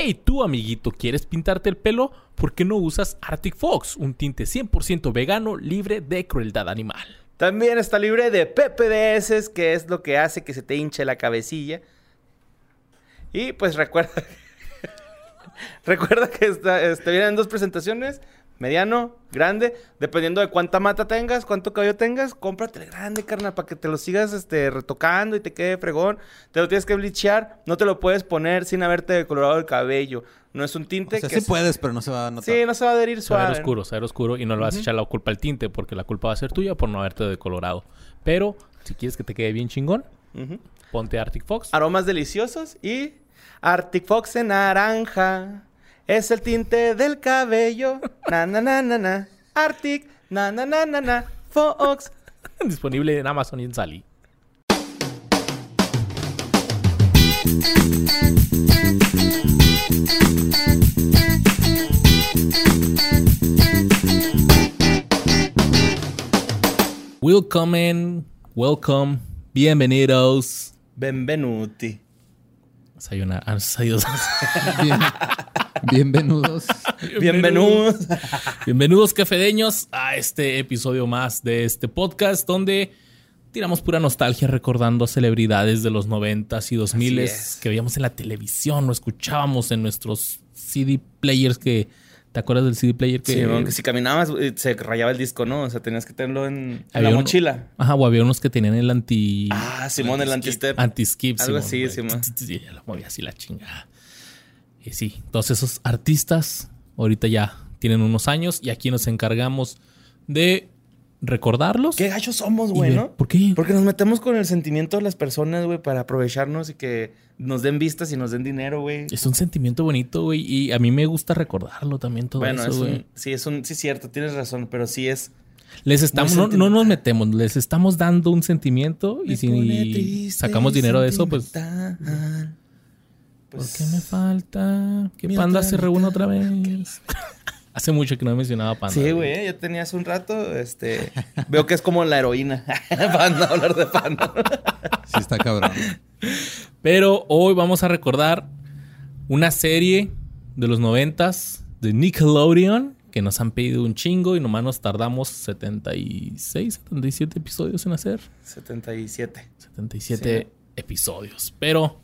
Hey, tú amiguito, ¿quieres pintarte el pelo? ¿Por qué no usas Arctic Fox, un tinte 100% vegano libre de crueldad animal? También está libre de PPDS, que es lo que hace que se te hinche la cabecilla. Y pues recuerda, recuerda que está, este, vienen dos presentaciones mediano, grande, dependiendo de cuánta mata tengas, cuánto cabello tengas, cómprate el grande, carnal, para que te lo sigas este, retocando y te quede fregón. Te lo tienes que bleachar, no te lo puedes poner sin haberte decolorado el cabello. No es un tinte O sea, que sí se- puedes, pero no se va a notar. Sí, no se va a adherir Se va a ver suave. oscuro, se va a ver oscuro y no le vas a echar la culpa al tinte porque la culpa va a ser tuya por no haberte decolorado. Pero si quieres que te quede bien chingón, ponte Arctic Fox. Aromas deliciosos y Arctic Fox en naranja. Es el tinte del cabello. Na na na na na. Arctic. Na na na na na. Fox. Disponible en Amazon y en Sally. Welcome, welcome, bienvenidos. Benvenuti. Sayonara. Ah, sayos- Bien- bienvenidos. Bienvenidos. Bienvenidos cafedeños a este episodio más de este podcast donde tiramos pura nostalgia recordando celebridades de los noventas y dos miles es. que veíamos en la televisión o escuchábamos en nuestros CD players que ¿te acuerdas del CD player que Sí, aunque si caminabas eh, se rayaba el disco, ¿no? O sea, tenías que tenerlo en, la uno- mochila. Ajá, o había unos que tenían el anti Ah, Simón, el anti-step. anti-skip, Algo Simón, así. Simón. Sí, ya lo movía así la chingada. Y sí, todos esos artistas ahorita ya tienen unos años y aquí nos encargamos de recordarlos. Qué gachos somos, güey, ¿no? ¿Por qué? Porque nos metemos con el sentimiento de las personas, güey, para aprovecharnos y que nos den vistas y nos den dinero, güey. Es un sentimiento bonito, güey, y a mí me gusta recordarlo también todo Bueno, eso, es güey. un, sí, es un, sí, cierto, tienes razón, pero sí es. Les estamos, no, nos metemos, les estamos dando un sentimiento y si sacamos dinero de eso, pues sentimental. ¿Por Pues, qué me falta? Que mi Panda se reúne otra vez. Hace mucho que no he mencionado a Panda. Sí, güey, ya tenía hace un rato, este, veo que es como la heroína, para no hablar de Panda. Sí, está cabrón. Pero hoy vamos a recordar una serie de los noventas de Nickelodeon que nos han pedido un chingo y nomás nos tardamos 76, 77 episodios en hacer. 77. 77 episodios. Pero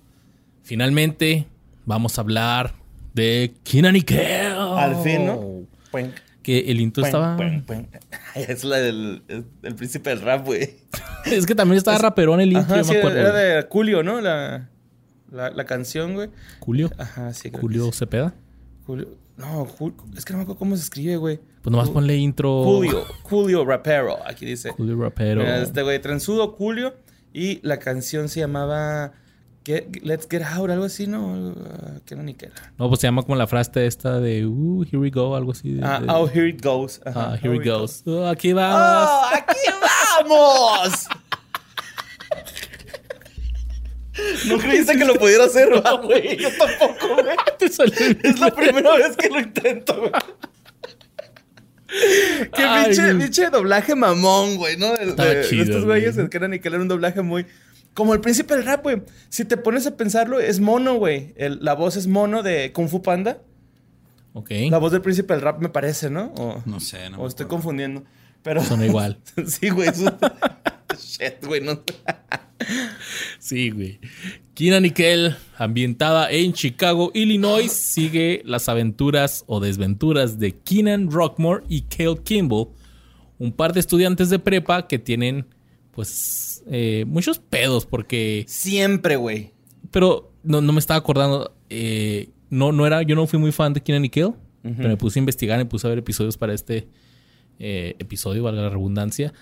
finalmente vamos a hablar de Keenan y Kel. Al fin, ¿no? Puenc, Que el intro estaba... puenc, puenc. Es la del el, el príncipe del rap, güey. Es que también estaba raperón el intro, Ajá, yo sí, me acuerdo. era de Julio, ¿no? La, la, la canción, güey. Julio. Ajá, sí. creo que Julio sí. Cepeda. Julio. No, Jul- es que no me acuerdo cómo se escribe, güey. Pues nomás ponle intro. Julio. Julio Rapero, aquí dice. Julio Rapero. Mira, Este güey, Transudo Julio. Y la canción se llamaba Get- Let's Get Out, algo así, ¿no? Uh, que no ni qué era. No, pues se llama como la frase esta de uh, here we go, algo así. de- Ah, de- oh, here it goes. Ajá, ah, here it goes. Oh, aquí vamos. ¡Oh, aquí vamos! No creíste que lo pudiera hacer, ¿verdad, güey. Yo tampoco, güey. Es la primera vez que lo intento, güey. Qué Ay, pinche, doblaje mamón, güey, ¿no? De, estos güey. güeyes que eran y que era un doblaje muy. Como el príncipe del rap, güey. Si te pones a pensarlo, es mono, güey. La voz es mono de Kung Fu Panda. Ok. La voz del príncipe del rap me parece, ¿no? O, No sé, no. o me estoy acuerdo. confundiendo. Pero. Son igual. sí, güey. Shit, güey. No. Sí, güey. Keenan y Kel, ambientada en Chicago, Illinois, sigue las aventuras o desventuras de Keenan Rockmore y Kel Kimball, un par de estudiantes de prepa que tienen, pues, eh, muchos pedos porque... Siempre, güey. Pero no, no me estaba acordando. eh, no, no era, yo no fui muy fan de Keenan y Kel, pero me puse a investigar y me puse a ver episodios para este eh, episodio, valga la redundancia.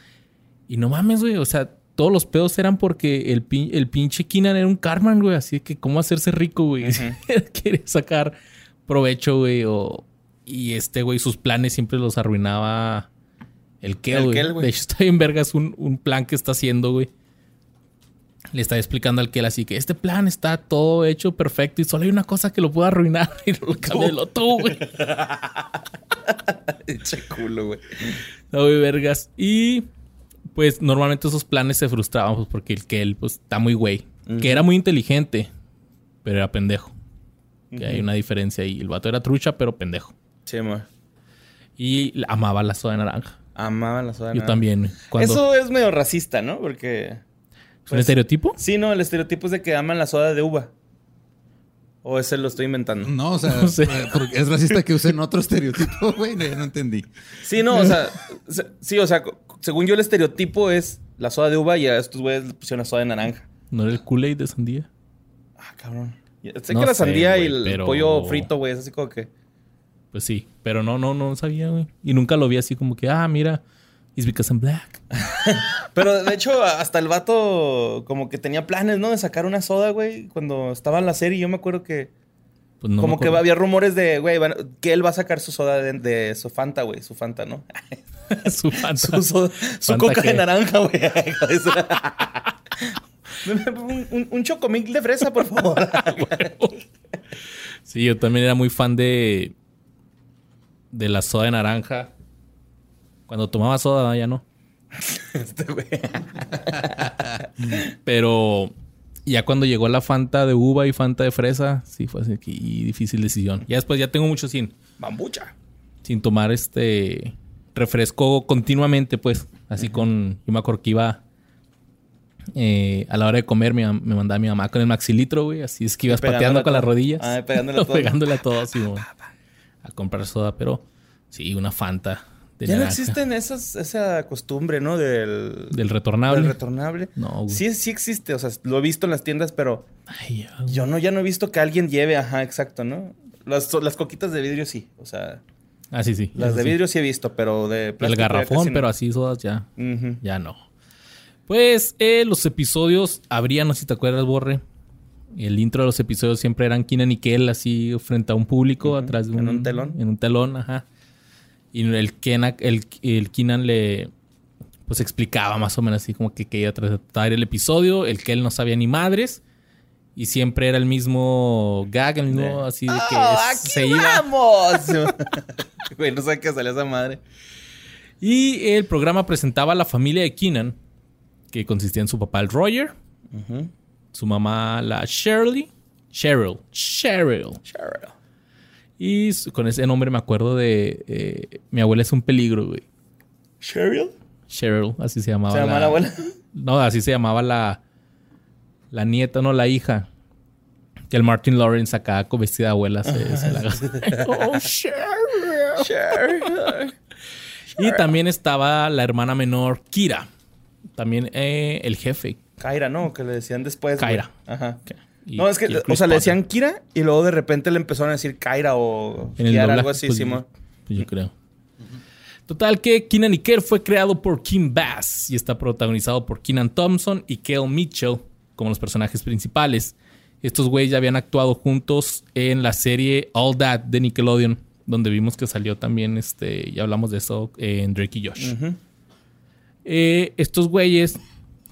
Y no mames, güey. O sea, todos los pedos eran porque el, pin- el pinche Keenan era un Carman, güey. Así que, ¿cómo hacerse rico, güey? Quiere sacar provecho, güey. O, y este, güey, sus planes siempre los arruinaba el Kel, El güey. De hecho, está bien vergas un, un plan que está haciendo, güey. Le está explicando al Kel así que este plan está todo hecho perfecto y solo hay una cosa que lo puede arruinar y no lo cámbialo tú, güey. Eche culo, güey. No, güey, vergas. Y pues normalmente esos planes se frustraban pues, porque el Kel pues está muy güey. Que era muy inteligente, pero era pendejo. Que hay una diferencia ahí. El vato era trucha, pero pendejo. Sí, mo. Y amaba la soda de naranja. Amaban la soda de Yo naranja. también. Cuando, Eso es medio racista, ¿no? Porque... ¿Es un pues, estereotipo? Sí, no, el estereotipo es de que aman la soda de uva. O ese lo estoy inventando. No, o sea, No sé. eh, porque es racista que usen otro estereotipo, güey. No, entendí. Sí, no, o sea, se- sí, o sea, según yo el estereotipo es la soda de uva y a estos güeyes le pusieron la soda de naranja. ¿No era el Kool-Aid de sandía? Ah, cabrón. Ya- Sé No que la sé, sandía y el pero- pollo frito, güey, es así como que... Pues sí. Pero no, no, no sabía, güey. Y nunca lo vi así como que, ah, mira, it's because I'm black. Pero de hecho, hasta el vato como que tenía planes, ¿no? De sacar una soda, güey, cuando estaba en la serie. Yo me acuerdo que... Pues no como que había rumores de, güey, que él va a sacar su soda de, de su Fanta, güey. Su Fanta, ¿no? su Fanta. Su, soda- su ¿Fanta coca qué? de naranja, güey. un, un, un chocomil de fresa, por favor. Sí, yo también era muy fan de. De la soda de naranja. Cuando tomaba soda, ya no. Este, güey. Pero ya cuando llegó la Fanta de uva y Fanta de fresa, sí fue así que difícil decisión. Ya después ya tengo mucho sin, Bambucha. sin tomar este refresco continuamente, pues. Así con. Yo me acuerdo que iba. eh, a la hora de comer me, me mandaba mi mamá con el maxilitro, güey. Así es que ibas pateando con las rodillas. Ah, pegándole a todo. pegándole a todo, así, A comprar soda, pero sí, una Fanta. De Ya no existen esas, esa costumbre, ¿no? Del, Del retornable. del retornable. No, güey. Sí, sí existe. O sea, lo he visto en las tiendas, pero Ay, ya, güey. yo no, ya no he visto que alguien lleve, ajá, exacto, ¿no? Las, las coquitas de vidrio sí. O sea, Ah, sí, sí. las de sí. vidrio sí he visto, pero de El plástico ya garrafón, no. pero así sodas ya. Ya no. Pues eh, los episodios habría, no sé si te acuerdas, Borre. El intro de los episodios siempre eran Keenan y Kel así frente a un público, atrás de un, En un telón. En un telón, ajá. Y el Kenan, el, el Keenan le pues explicaba más o menos así como que quería tratar el episodio. El Kel no sabía ni madres. Y siempre era el mismo gag, el mismo así de que ¡Oh, aquí se iba. vamos! Güey, no sé qué salió esa madre. Y el programa presentaba a la familia de Keenan, que consistía en su papá, el Roger, su mamá, la Shirley, Cheryl, Cheryl. Cheryl. Y su- con ese nombre me acuerdo de eh, mi abuela es un peligro, güey. ¿Cheryl? Cheryl, así se llamaba. ¿Se llama la abuela? No, así se llamaba la, la nieta, no la hija. Que el Martin Lawrence acá con vestida de abuela se, se la Oh, Cheryl. Cheryl. Y también estaba la hermana menor, Kira. También eh, el jefe. Kaira, ¿no? Que le decían después. güey. Kaira. Ajá. Y- no, es que, o sea, le decían Kira y luego de repente le empezaron a decir Kaira o En el Kiara, doblaje, algo así, pues, Simón. pues yo creo. Total que Keenan y fue creado por Kim Bass y está protagonizado por Keenan Thompson y Kel Mitchell como los personajes principales. Estos güeyes ya habían actuado juntos en la serie All That de Nickelodeon, donde vimos que salió también, este, ya hablamos de eso en Drake y Josh. Eh, estos güeyes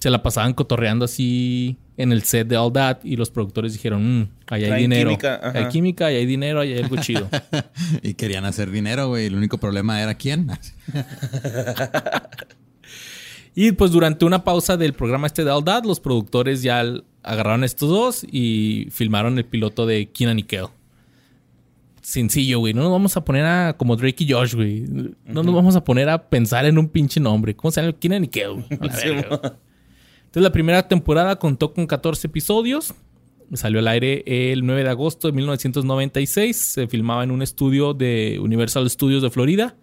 se la pasaban cotorreando así en el set de All That y los productores dijeron, "Mm, ahí hay dinero. química, hay química, ahí hay dinero, ahí hay algo chido. Y querían hacer dinero, güey. El único problema era quién. Y pues durante una pausa del programa este de All That, los productores ya agarraron a estos dos y filmaron el piloto de Keenan y Kel. Sencillo, güey. No nos vamos a poner a como Drake y Josh, güey. No nos vamos a poner a pensar en un pinche nombre. ¿Cómo se llama? Keenan y Kel. Entonces la primera temporada contó con 14 episodios. Salió al aire el 9 de agosto de 1996. Se filmaba en un estudio de Universal Studios de Florida.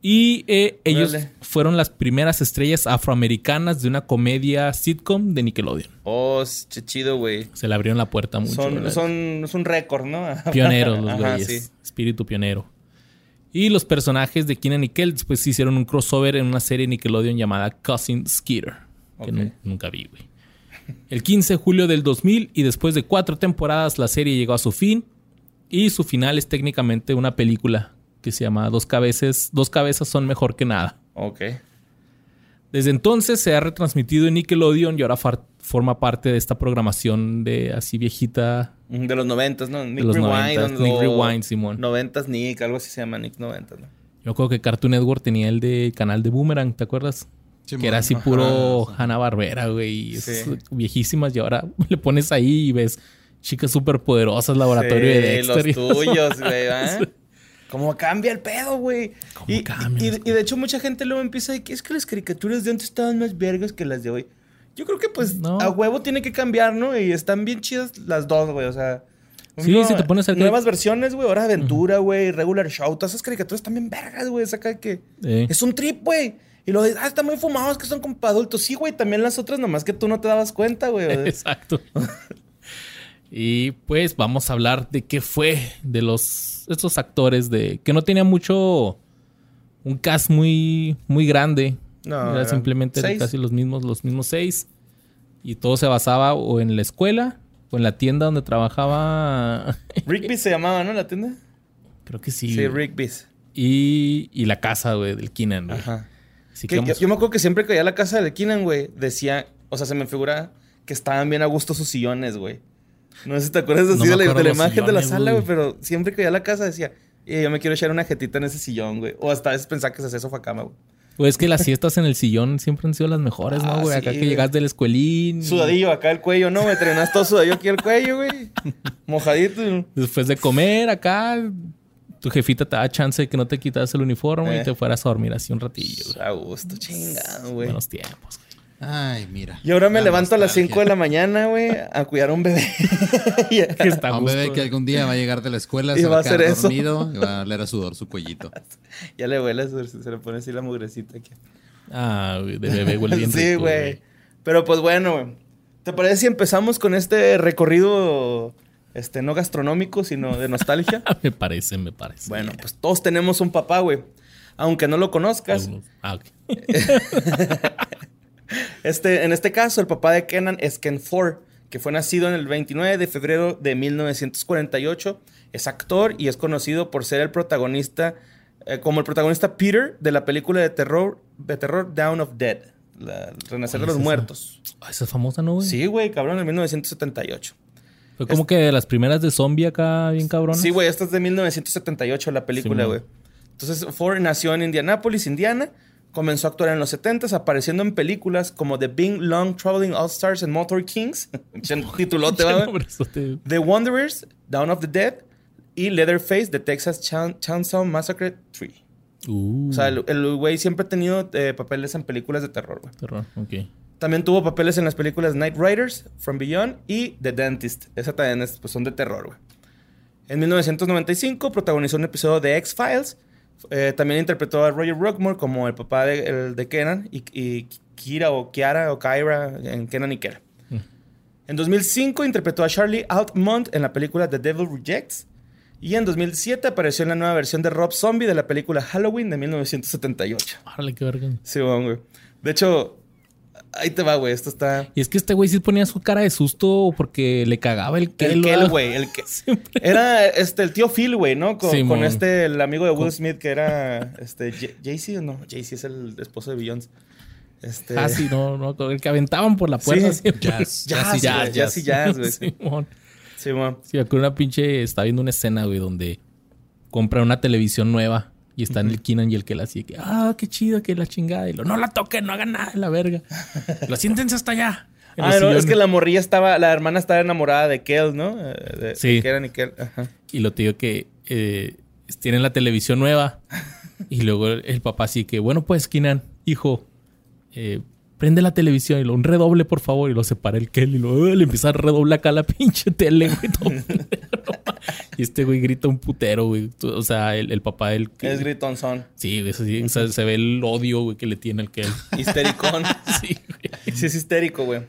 Y eh, ellos fueron las primeras estrellas afroamericanas de una comedia sitcom de Nickelodeon. Oh, ch- chido, güey. Se le abrieron la puerta mucho. Son, son, es un récord, ¿no? pioneros los Ajá, güeyes. sí. Espíritu pionero. Y los personajes de Keenan y Kel después se hicieron un crossover en una serie Nickelodeon llamada Cousin Skeeter. Que Ok. nu- nunca vi, güey. El 15 de julio del 2000 y después de cuatro temporadas la serie llegó a su fin. Y su final es técnicamente una película que se llama Dos cabezas, Dos cabezas son mejor que nada. Ok. Desde entonces se ha retransmitido en Nickelodeon y ahora forma parte de esta programación de así viejita Mm, De los noventas, ¿no? Nick los Rewind. Nick Rewind, Simón. Noventas Nick, algo así se llama Nick noventas, ¿no? Yo creo que Cartoon Network tenía el de canal de Boomerang, ¿te acuerdas? Que era así Ajá, puro sí. Hanna Barbera, güey. Sí. Viejísimas. Y ahora le pones ahí y ves chicas súper poderosas, laboratorio de Sí, Dexter. y- los tuyos, güey, ¿verdad? Cómo cambia el pedo, güey. ¿Cómo Y, y- y de hecho mucha gente luego empieza de que es que las caricaturas de antes estaban más vergas que las de hoy. Yo creo que pues No. a huevo tiene que cambiar, ¿no? Y están bien chidas las dos, güey. O sea... Sí, ejemplo, si te pones Nuevas versiones, güey. Hora de Aventura, güey. Regular Show. Todas esas caricaturas están bien vergas, güey. Es acá que... Es un trip, güey. Y lo de, ah, están muy fumados, que son como para adultos. Sí, güey. También las otras, nomás que tú no te dabas cuenta, güey. Exacto. y pues vamos a hablar de qué fue de los estos actores de que no tenía mucho un cast muy muy grande. No, Era simplemente casi los mismos los mismos seis y todo se basaba o en la escuela o en la tienda donde trabajaba. Rigby's se llamaba, ¿no? La tienda. Creo que sí. Sí. Rigby's. y, y la casa, güey, del Keenan. güey. Ajá. Que yo, me acuerdo que siempre que veía la casa de Keenan, güey, decía, o sea, se me figura que estaban bien a gusto sus sillones, güey. No sé si te acuerdas así No de, la, de la imagen de la sala, güey. pero siempre que veía la casa decía, "Eh, yo me quiero echar una jetita en ese sillón, güey. O hasta a veces pensaba que se hacía sofá cama, güey. Pues es que las siestas en el sillón siempre han sido las mejores, ¿no, Ah, güey? sí, Acá que güey. llegas del escuelín. Sudadillo acá el cuello, ¿no? Me trenas todo sudadillo aquí el cuello, güey. Mojadito. Después de comer acá, tu jefita te da chance de que no te quitas el uniforme Eh. y te fueras a dormir así un ratillo. güey. A gusto, chingado, güey. Buenos tiempos. güey. Ay, mira. Y ahora me La levanto a las nostalgia. 5 de la mañana, güey, a cuidar a un bebé. Que está A un bebé que algún día va a llegar de la escuela, Y se va va a quedar hacer eso. dormido y va a oler a sudor su cuellito. ya le huele, se se le pone así la mugrecita aquí. Ah, güey, de bebé huele bien sí, rico, güey. Pero pues bueno, güey. ¿Te parece si empezamos con este recorrido, este, no gastronómico, sino de nostalgia? me parece, me parece. bueno, pues todos tenemos un papá, güey. Aunque no lo conozcas. Ah, ok. Este, en este caso, el papá de Kenan es Ken Ford, que fue nacido en el 29 de febrero de 1948. Es actor y es conocido por ser el protagonista, eh, como el protagonista Peter de la película de terror, de terror Down of Dead, la- el Renacer de ¿Cuál los esa? Muertos. Esa es famosa, ¿no, güey? Sí, güey, cabrón, en 1978. Fue como que de las primeras de zombie acá, bien cabrón. Sí, güey, esta es de 1978 la película, güey. Entonces, Ford nació en Indianápolis, Indiana. Comenzó a actuar en los 70s, apareciendo en películas como The Big Long Traveling All Stars and Motor Kings. Titulote, ¿va, güey? The Wanderers, Down of the Dead y Leatherface, The Texas Chain- Chainsaw Massacre 3. Uh, O sea, el el güey siempre ha tenido eh, papeles en películas de terror, güey. terror, ok. También tuvo papeles en las películas Night Riders, From Beyond y The Dentist. Esa también es, pues, son de terror, güey. En 1995 protagonizó un episodio de X-Files. Eh, también interpretó a Roger Rockmore como el papá de, el de Kenan y, y Kira o Kiara o Kyra en Kenan y Kera. Mm. En 2005 interpretó a Charlie Altmont en la película The Devil Rejects. Y en 2007 apareció en la nueva versión de Rob Zombie de la película Halloween de 1978. Árale, qué verga. Sí, bueno, güey. De hecho, ahí te va, güey. Esto está... Y es que este güey sí ponía su cara de susto porque le cagaba el El Kel, Kel, ¿verdad? güey. El que... Siempre. Era este, el tío Phil, güey, ¿no? Con, Sí, con este, el amigo de Will Smith, que era este, Jay-Z o no. Jay-Z es el esposo de Beyoncé. Este... Ah, sí, no, no, el que aventaban por la puerta Sí. Jazz. Jazz, Jazz, jazz y jazz, güey. Simón. Sí, mon. Sí, aquí una pinche está viendo una escena, güey, donde compra una televisión nueva y están el Keenan y el que la así que, ah, qué chido, que la chingada. Y lo, no la toquen, no hagan nada, la verga. lo siéntense hasta allá. Ah, no, es que la morrilla estaba, la hermana estaba enamorada de Kel, ¿no? Eh, De, Sí. de Keran y Kel. Ajá. Y lo te digo que eh, tienen la televisión nueva. y luego el, papá así que, bueno, pues, Keenan, hijo, eh, prende la televisión y lo, un redoble, por favor. Y lo separa el Kel y lo, le empieza a redoblar acá la pinche tele, güey. todo y este güey grita un putero, güey. O sea, el, el papá del... que- Es gritonzón. Sí, güey, eso sí, o sea, se ve el odio, güey, que le tiene el Kel. Histericón. sí, güey. Sí, es histérico, güey.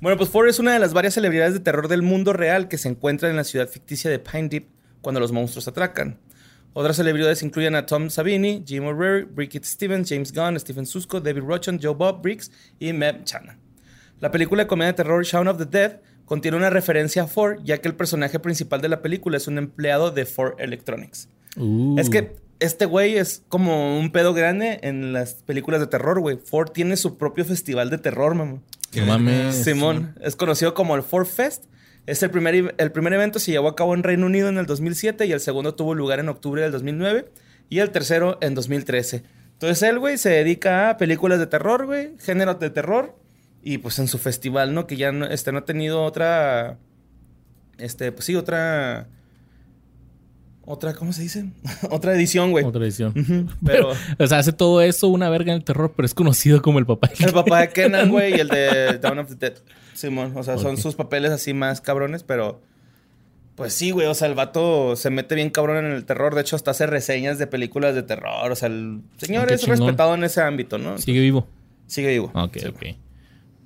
Bueno, pues Ford es una de las varias celebridades de terror del mundo real que se encuentran en la ciudad ficticia de Pine Deep cuando los monstruos atracan. Otras celebridades incluyen a Tom Savini, Jim O'Reilly, Bridget Stevens, James Gunn, Stephen Susco, David Rochon, Joe Bob Briggs y Meb Chana. La película de comedia de terror Shaun of the Dead contiene una referencia a Ford, ya que el personaje principal de la película es un empleado de Ford Electronics. Uh, Es que este güey es como un pedo grande en las películas de terror, güey. Ford tiene su propio festival de terror, mamá. No mames. Simón es conocido como el Ford Fest. Es el primer, el primer evento se llevó a cabo en Reino Unido en el 2007 y el segundo tuvo lugar en octubre del 2009 y el tercero en 2013. Entonces él, güey, se dedica a películas de terror, güey, género de terror y pues en su festival, ¿no? Que ya no, este, no ha tenido otra Este, pues sí, otra. Otra, ¿cómo se dice? otra edición, güey. Otra edición. Pero, Pero. o sea, hace todo eso una verga en el terror, pero es conocido como el papá. de El papá de Kenan, güey, y el de Dawn of the Dead. Simón, o sea, son sus papeles así más cabrones, pero. Pues sí, güey, o sea, el vato se mete bien cabrón en el terror. De hecho, hasta hace reseñas de películas de terror. O sea, el señor Qué es chingón. respetado en ese ámbito, ¿no? Sigue vivo. Sigue vivo. Ok, Sí. ok.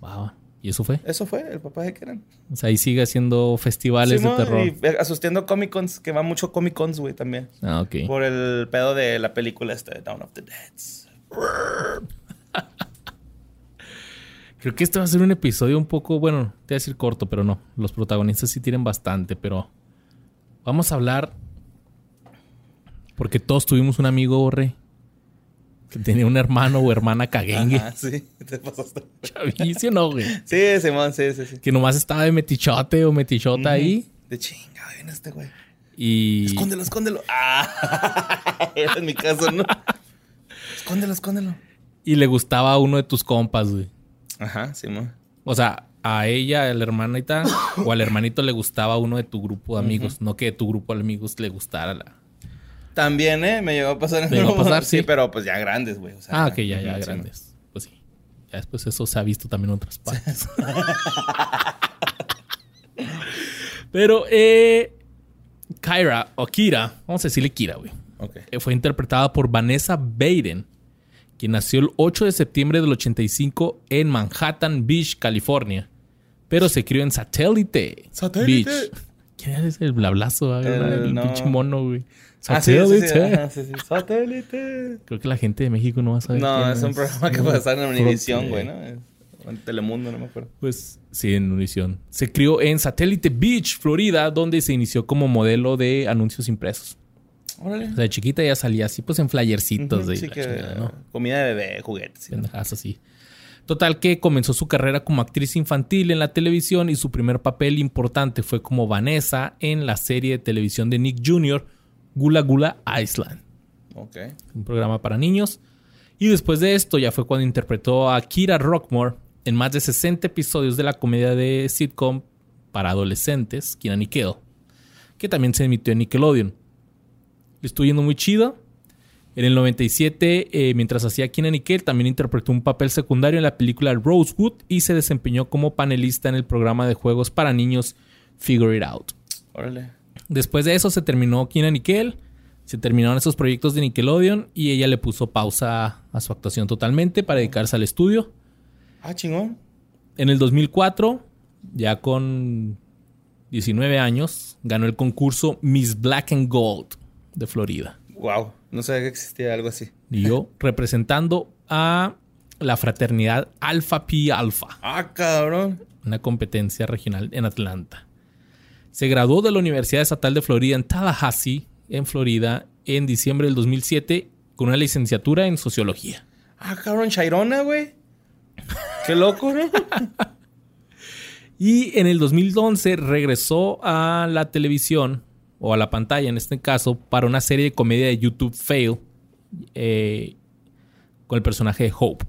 Wow. ¿Y eso fue? Eso fue el papá de Kenan. O sea, ahí sigue haciendo festivales de terror. Y asistiendo Comic Cons, que va mucho Comic Cons, güey, también. Ah, ok. Por el pedo de la película esta de Dawn of the Dead. Creo que este va a ser un episodio un poco, bueno, te voy a decir corto, pero no. Los protagonistas sí tienen bastante, pero vamos a hablar. Porque todos tuvimos un amigo, Borre, que tenía un hermano o hermana caguengue. Ajá, sí, te pasaste. Chavicio, no, güey. Sí, Simón, sí, sí, sí. Que nomás estaba de metichote o metichota ahí. De chinga, viene este güey. Y. Escóndelo, escóndelo. Ah, era en mi caso, ¿no? Escóndelo, escóndelo. Y le gustaba a uno de tus compas, güey. Ajá, Simón. O sea, a ella, a la hermanita o al hermanito le gustaba uno de tu grupo de amigos. No que de tu grupo de amigos le gustara la. También, ¿eh? Me llegó a pasar en ¿Te llegó a pasar? Sí. pero pues ya grandes, güey. o sea, Ah, ok, ya, ya, grandes. Pues sí. Ya después eso se ha visto también en otras partes. Pero, eh. Kyra, o Kira, vamos a decirle Kira, güey. Simón. Ok. eh, Fue interpretada por Vanessa Baden, quien nació el 8 de septiembre del 85 en Manhattan Beach, California. Pero se crió en Satellite, Satellite. Beach. ¿Quién es el blablazo? ah? El- El, no. pinche mono, güey. Ah, sí, sí, sí, Satellite. ajá, sí, sí. Satélite. Creo que la gente de México no va a saber. No, quién es un programa que pasa en Univisión, güey, ¿no? En Telemundo, no me acuerdo. Pues sí, en Univision. Se crió en Satellite Beach, Florida, donde se inició como modelo de anuncios impresos. Órale. O sea, de chiquita ya salía así, pues en flyercitos de sí que chingada, ¿no? comida de bebé, juguetes. sí. Pendejadas así. Total que comenzó su carrera como actriz infantil en la televisión y su primer papel importante fue como Vanessa en la serie de televisión de Nick Jr., Gula Gula Island, Ok. un programa para niños. Y después de esto ya fue cuando interpretó a Kira Rockmore en más de 60 episodios de la comedia de sitcom para adolescentes, Kira Nickel, que también se emitió en Nickelodeon. Le estuvo yendo muy chido. En el 97, eh, mientras hacía Kina Nickel, también interpretó un papel secundario en la película Rosewood y se desempeñó como panelista en el programa de juegos para niños Figure It Out. Órale. Después de eso se terminó Kina Nickel, se terminaron esos proyectos de Nickelodeon y ella le puso pausa a su actuación totalmente para dedicarse al estudio. Ah, chingón. En el 2004, ya con 19 años, ganó el concurso Miss Black and Gold de Florida. Wow. No sabía que existía algo así. Y yo representando a la fraternidad Alpha Pi Alpha, Ah, cabrón. una competencia regional en Atlanta. Se graduó de la Universidad Estatal de Florida en Tallahassee, en Florida, en diciembre del 2007 con una licenciatura en sociología. Ah, cabrón, Chairona, güey. Qué loco, ¿no? Y en el 2011 regresó a la televisión, o a la pantalla en este caso, para una serie de comedia de YouTube Fail eh, con el personaje de Hope.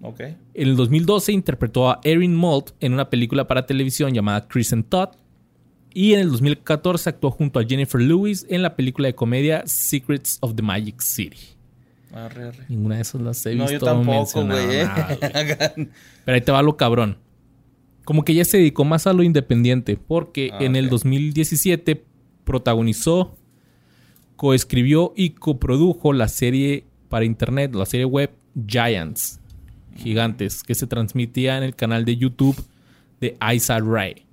ok. En el 2012 interpretó a Erin Mold en una película para televisión llamada Chris and Todd. Y en el 2014 actuó junto a Jennifer Lewis en la película de comedia Secrets of the Magic City. Arre, arre. Ninguna de esas las he No, visto yo tampoco, güey. ¿eh? Pero ahí te va lo cabrón. Como que ya se dedicó más a lo independiente, porque Ah, en el ok. 2017 protagonizó, coescribió y coprodujo la serie para internet, la serie web Giants, Gigantes, que se transmitía en el canal de YouTube de Isa Ray.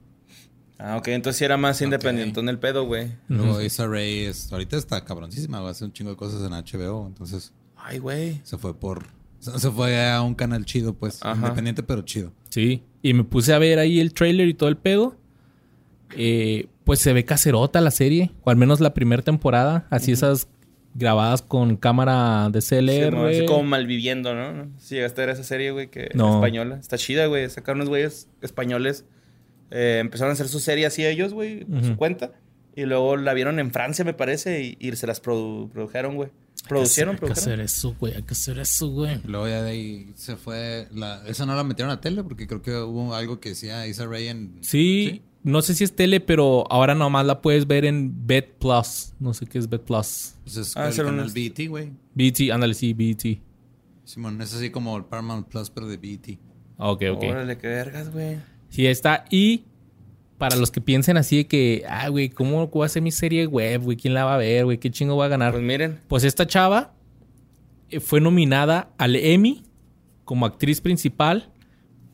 Ah, ok. Entonces sí era más independiente en el pedo, güey. Luego Issa Rae es, ahorita está cabroncísima, va a hacer un chingo de cosas en HBO, entonces Ay, güey. se fue por se se fue a un canal chido, pues, Ajá. independiente pero chido. Sí, y me puse a ver ahí el trailer y todo el pedo. Eh, pues se ve caserota la serie, o al menos la primera temporada, así esas grabadas con cámara de Sí, CLR. no, así como malviviendo, ¿no? Si llegaste a ver esa serie, güey, que No. española. Está chida, güey. Sacaron unos güeyes españoles. eh, empezaron a hacer su serie así ellos, güey, por su cuenta. Y luego la vieron en Francia, me parece, y, y se las produ- produjeron, güey. Producieron, Hay que hacer eso, güey, hay que hacer eso, güey. Luego ya de ahí se fue la esa no la metieron a tele porque creo que hubo algo que decía Issa Rae en Sí, no sé si es tele, pero ahora nomás la puedes ver en Bet Plus. No sé qué es Bet Plus. Pues es Ah, el canal unos- BT, güey. BT, ándale, sí, BT. Simón, es así como el Paramount Plus, pero de BT. Ah, Ok, ok. Órale, qué vergas, güey. Sí, está. Y para los que piensen así de que, ah, güey, ¿cómo voy a hacer mi serie web, güey? ¿Quién la va a ver, güey? ¿Qué chingo va a ganar? Pues miren. Pues esta chava eh, fue nominada al Emmy como actriz principal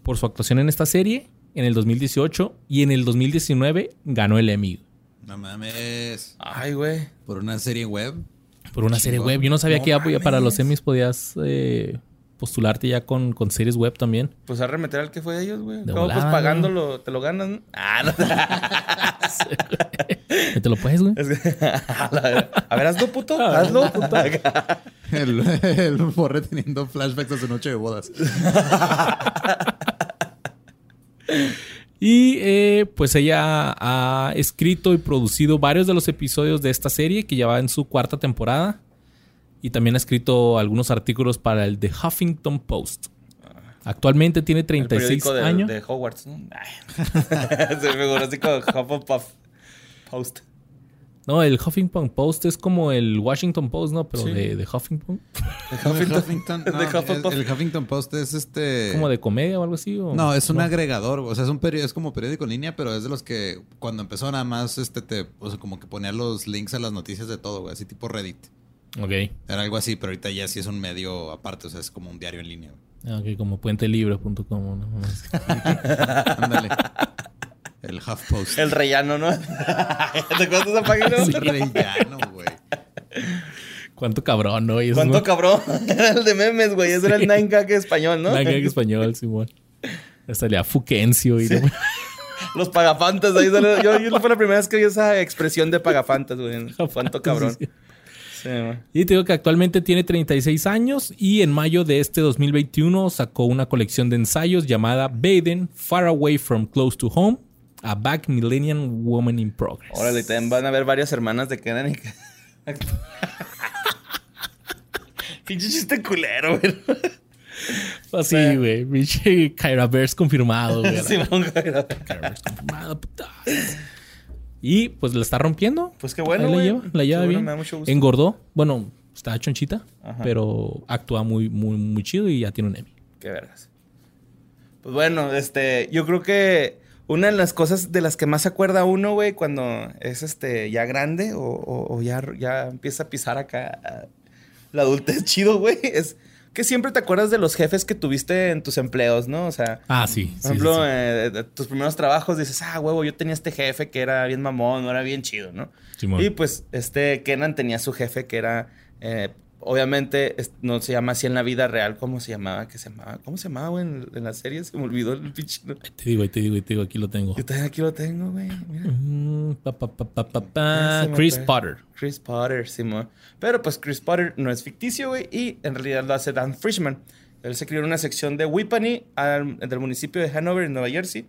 por su actuación en esta serie en el 2018 y en el 2019 ganó el Emmy No mames. Ay, güey. Por una serie web. por una serie web. Yo no sabía No que ya mames. para los Emmys podías eh, postularte ya con, con series web también. Pues a remeter al que fue de ellos, güey. De Acabo, pues volada, pagándolo, te lo ganas, ¿no? Ah, no. ¿Te lo puedes, güey? Es que- a, ver- a ver, hazlo, puto. Hazlo, puto. El, el borre teniendo flashbacks a su noche de bodas. Y eh, pues ella ha escrito y producido varios de los episodios de esta serie que ya va en su cuarta temporada. Y también ha escrito algunos artículos para el The Huffington Post. Actualmente tiene El 36 periódico de, años. de Hogwarts, ¿no? Se me figuró así como Hufflepuff Post. No, el Huffington Post es como el Washington Post, ¿no? Pero Sí. de, de Huffington. De El Huffington. No, el, el Huffington Post es este. Como de comedia o algo así. ¿o? No, es un agregador, o sea, es un periódico, es como periódico en línea, pero es de los que cuando empezó nada más, este, te, o sea, como que ponía los links a las noticias de todo, güey, así tipo Reddit. Ok. Era algo así, pero ahorita ya sí es un medio aparte, o sea, es como un diario en línea. güey. Ah, Ok, como puentelibre.com. ¿no? Ándale. El HuffPost. El rellano, ¿no? ¿Te acuerdas de esa página? El rellano, güey. ¿Cuánto cabrón, no? Eso, ¿Cuánto ¿no? cabrón? Era el de memes, güey. Ese era el 9gag español, ¿no? Que en español, Simón. Salía Fuquencio y Sí. no- Los pagafantas. Ahí sale- yo, yo fue la primera vez que vi esa expresión de pagafantas, güey. ¿Cuánto cabrón? Sí, güey. Y te digo que actualmente tiene 36 años y en mayo de este 2021 sacó una colección de ensayos llamada Baden, Far Away from Close to Home, a Back Millennium Woman in Progress. Órale, también van a ver varias hermanas de Kenan y que... Pinche chiste culero, güey. Así, güey. Pinche Kyra Bears confirmado, güey. Simón, güey. Kyra Bears confirmado, puta. Y pues la está rompiendo. Pues qué bueno, Ahí la lleva, la lleva bueno, bien. me da mucho gusto. Engordó. Bueno, está chonchita, Ajá. pero actúa muy, muy, muy chido y ya tiene un Emmy. Qué vergas. Pues bueno, este, yo creo que una de las cosas de las que más se acuerda uno, güey, cuando es este ya grande o, o- o ya, ya empieza a pisar acá la adultez chido, güey, es que siempre te acuerdas de los jefes que tuviste en tus empleos, ¿no? O sea, Ah, sí. por sí, ejemplo, sí. eh, tus primeros trabajos dices, ah, huevo, yo tenía este jefe que era bien mamón, no era bien chido, ¿no? Simón. Y pues este Kenan tenía su jefe que era, eh, obviamente, no se llama así en la vida real, ¿cómo se llamaba? ¿Qué se llamaba? ¿Cómo se llamaba, güey, en, en la serie? Se me olvidó el pinche. Te digo, te digo, te digo, aquí lo tengo. Yo también aquí lo tengo, güey. Mm, pa, pa, pa, Chris fue. Potter. Chris Potter, Simón. Pero pues Chris Potter no es ficticio, güey, y en realidad lo hace Dan Frischman. Él se crió en una sección de Whippany, del municipio de Hanover, en Nueva Jersey.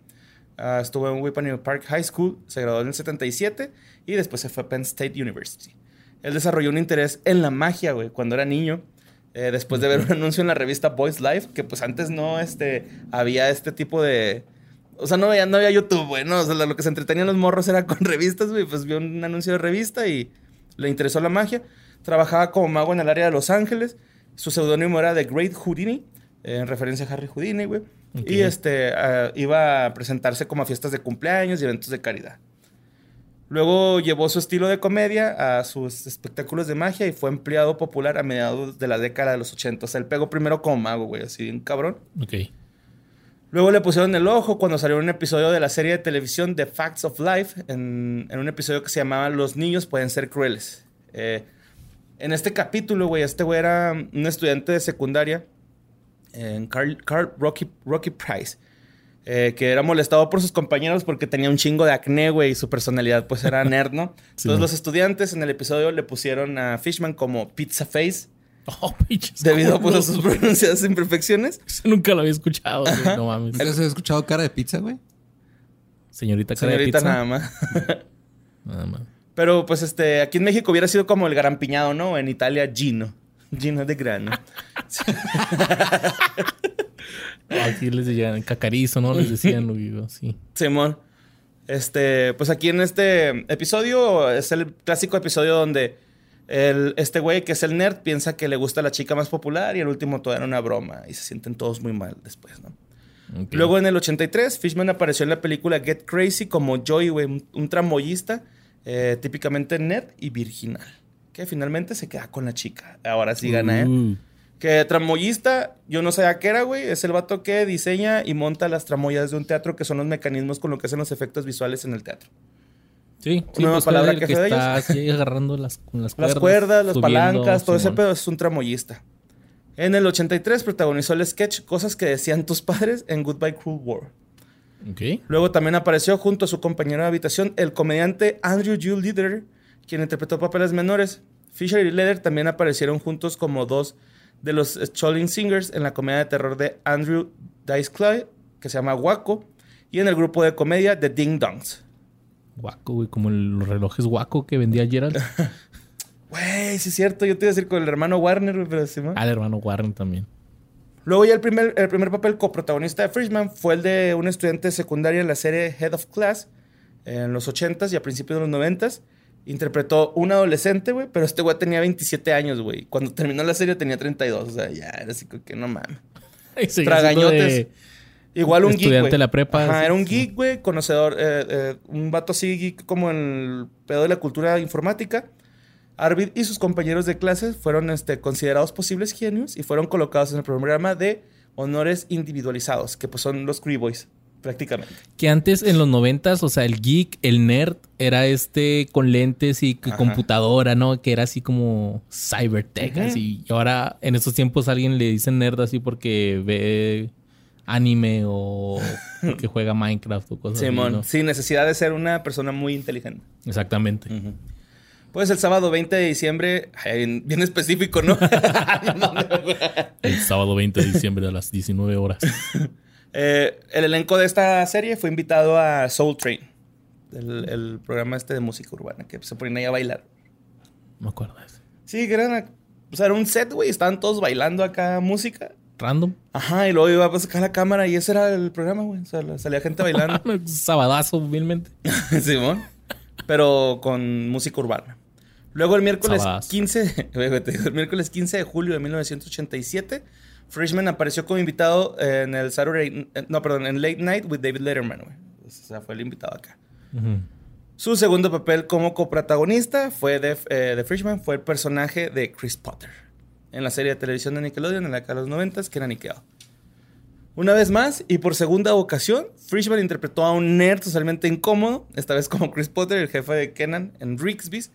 Ah, estuvo en Whippany Park High School, se graduó en el 77 y después se fue a Penn State University. Él desarrolló un interés en la magia, güey, cuando era niño. eh, después de ver un anuncio en la revista Boys Life, que pues antes no este, había este tipo de... O sea, no había, no había YouTube, güey, ¿no? O sea, lo que se entretenían los morros era con revistas, güey. Pues vio un anuncio de revista y le interesó la magia. Trabajaba como mago en el área de Los Ángeles. Su seudónimo era The Great Houdini, eh, en referencia a Harry Houdini, güey. Y este, ah, iba a presentarse como a fiestas de cumpleaños y eventos de caridad. Luego llevó su estilo de comedia a sus espectáculos de magia y fue empleado popular a mediados de la década de los 80. O sea, él pegó primero como mago, güey, así, un cabrón. Ok. Luego le pusieron el ojo cuando salió un episodio de la serie de televisión The Facts of Life, en, en un episodio que se llamaba Los niños pueden ser crueles. Eh, en este capítulo, güey, este güey era un estudiante de secundaria, en Carl, Carl Rocky, Rocky Price, eh, que era molestado por sus compañeros porque tenía un chingo de acné, güey, y su personalidad pues era nerd, ¿no? Sí, Entonces los estudiantes en el episodio le pusieron a Fishman como Pizza Face, Oh, pinches debido pues, a culos, sus pronunciadas imperfecciones. Eso nunca lo había escuchado, güey. No mames. ¿Nunca has escuchado cara de pizza, güey? Señorita cara de Señorita pizza. nada más. Nada más. Pero pues este, aquí en México hubiera sido como el garampiñado, ¿no? En Italia, Gino. Gino de grano. Aquí les decían cacarizo, ¿no? Les decían, güey, sí. Simón. Este, pues aquí en este episodio es el clásico episodio donde el, este güey, que es el nerd, piensa que le gusta la chica más popular y el último todo era una broma y se sienten todos muy mal después, ¿no? Luego en el 83, Fishman apareció en la película Get Crazy como Joey, güey, un, un tramoyista, eh, típicamente nerd y virginal, que finalmente se queda con la chica. Ahora sí gana, ¿eh? Que tramoyista, yo no sé a qué era, güey. Es el vato que diseña y monta las tramoyas de un teatro, que son los mecanismos con lo que hacen los efectos visuales en el teatro. Sí, sí Nueva pues palabra que que de está así agarrando las, con las cuerdas. Las cuerdas, las subiendo, palancas, todo ese pedo es un tramoyista. En el 83 protagonizó el sketch Cosas que decían tus padres en Goodbye Cruel. Ok. Luego también apareció junto a su compañero de habitación el comediante Andrew Jules Leder, quien interpretó papeles menores. Fisher y Leder también aparecieron juntos como dos de los Scholling Singers en la comedia de terror de Andrew Dice Clay, que se llama Waco, y en el grupo de comedia The Ding Dongs. Guaco, güey, como el- los relojes guaco que vendía Gerald. Güey, sí es cierto, yo te iba a decir con el hermano Warner, güey, pero sí, ¿no? Al hermano Warren también. Luego ya el primer, el primer papel coprotagonista de Frischman fue el de un estudiante de secundaria en la serie Head of Class en los 80s y a principios de los 90s. Interpretó un adolescente, güey, pero este güey tenía 27 años, güey. Cuando terminó la serie tenía 32, o sea, ya era así que no mames. Tragañotes. de- Igual un geek, Estudiante güey. de la prepa, Ajá, era un sí. geek, güey, conocedor, eh, eh, un vato así geek como en el pedo de la cultura informática. Arvid y sus compañeros de clases fueron este, considerados posibles genios y fueron colocados en el programa de honores individualizados, que pues son los Cree Boys, prácticamente. Que antes en los noventas, o sea, el geek, el nerd, era este con lentes y Ajá. computadora, ¿no? Que era así como cybertech, Ujú. así. Y ahora en estos tiempos a alguien le dicen nerd así porque ve anime o que juega Minecraft o cosas Simón, así, ¿no? sin necesidad de ser una persona muy inteligente. Exactamente. Pues el sábado 20 de diciembre, bien específico, ¿no? El sábado 20 de diciembre a las 19 horas. Eh, el elenco de esta serie fue invitado a Soul Train, el, el programa este de música urbana, que se ponían ahí a bailar. No me acuerdo de eso. Sí, que eran, o sea, era un set, güey, estaban todos bailando acá música. Random. Ajá, y luego iba a sacar la cámara y ese era el programa, güey. O sea, salía gente bailando. Sabadazo, humilmente. Simón. Pero con música urbana. Luego el miércoles Sabadazo. 15, güey, güey, te digo, el miércoles 15 de julio de 1987, Frischman apareció como invitado en el Saturday, eh, no, perdón, en Late Night with David Letterman, güey. O sea, fue el invitado acá. Ujú. Su segundo papel como coprotagonista fue de, eh, de Frischman, fue el personaje de Chris Potter en la serie de televisión de Nickelodeon en la década de los 90 que era Nickel. Una vez más, y por segunda ocasión, Frischman interpretó a un nerd totalmente incómodo, esta vez como Chris Potter, el jefe de Kenan en Rigsby's,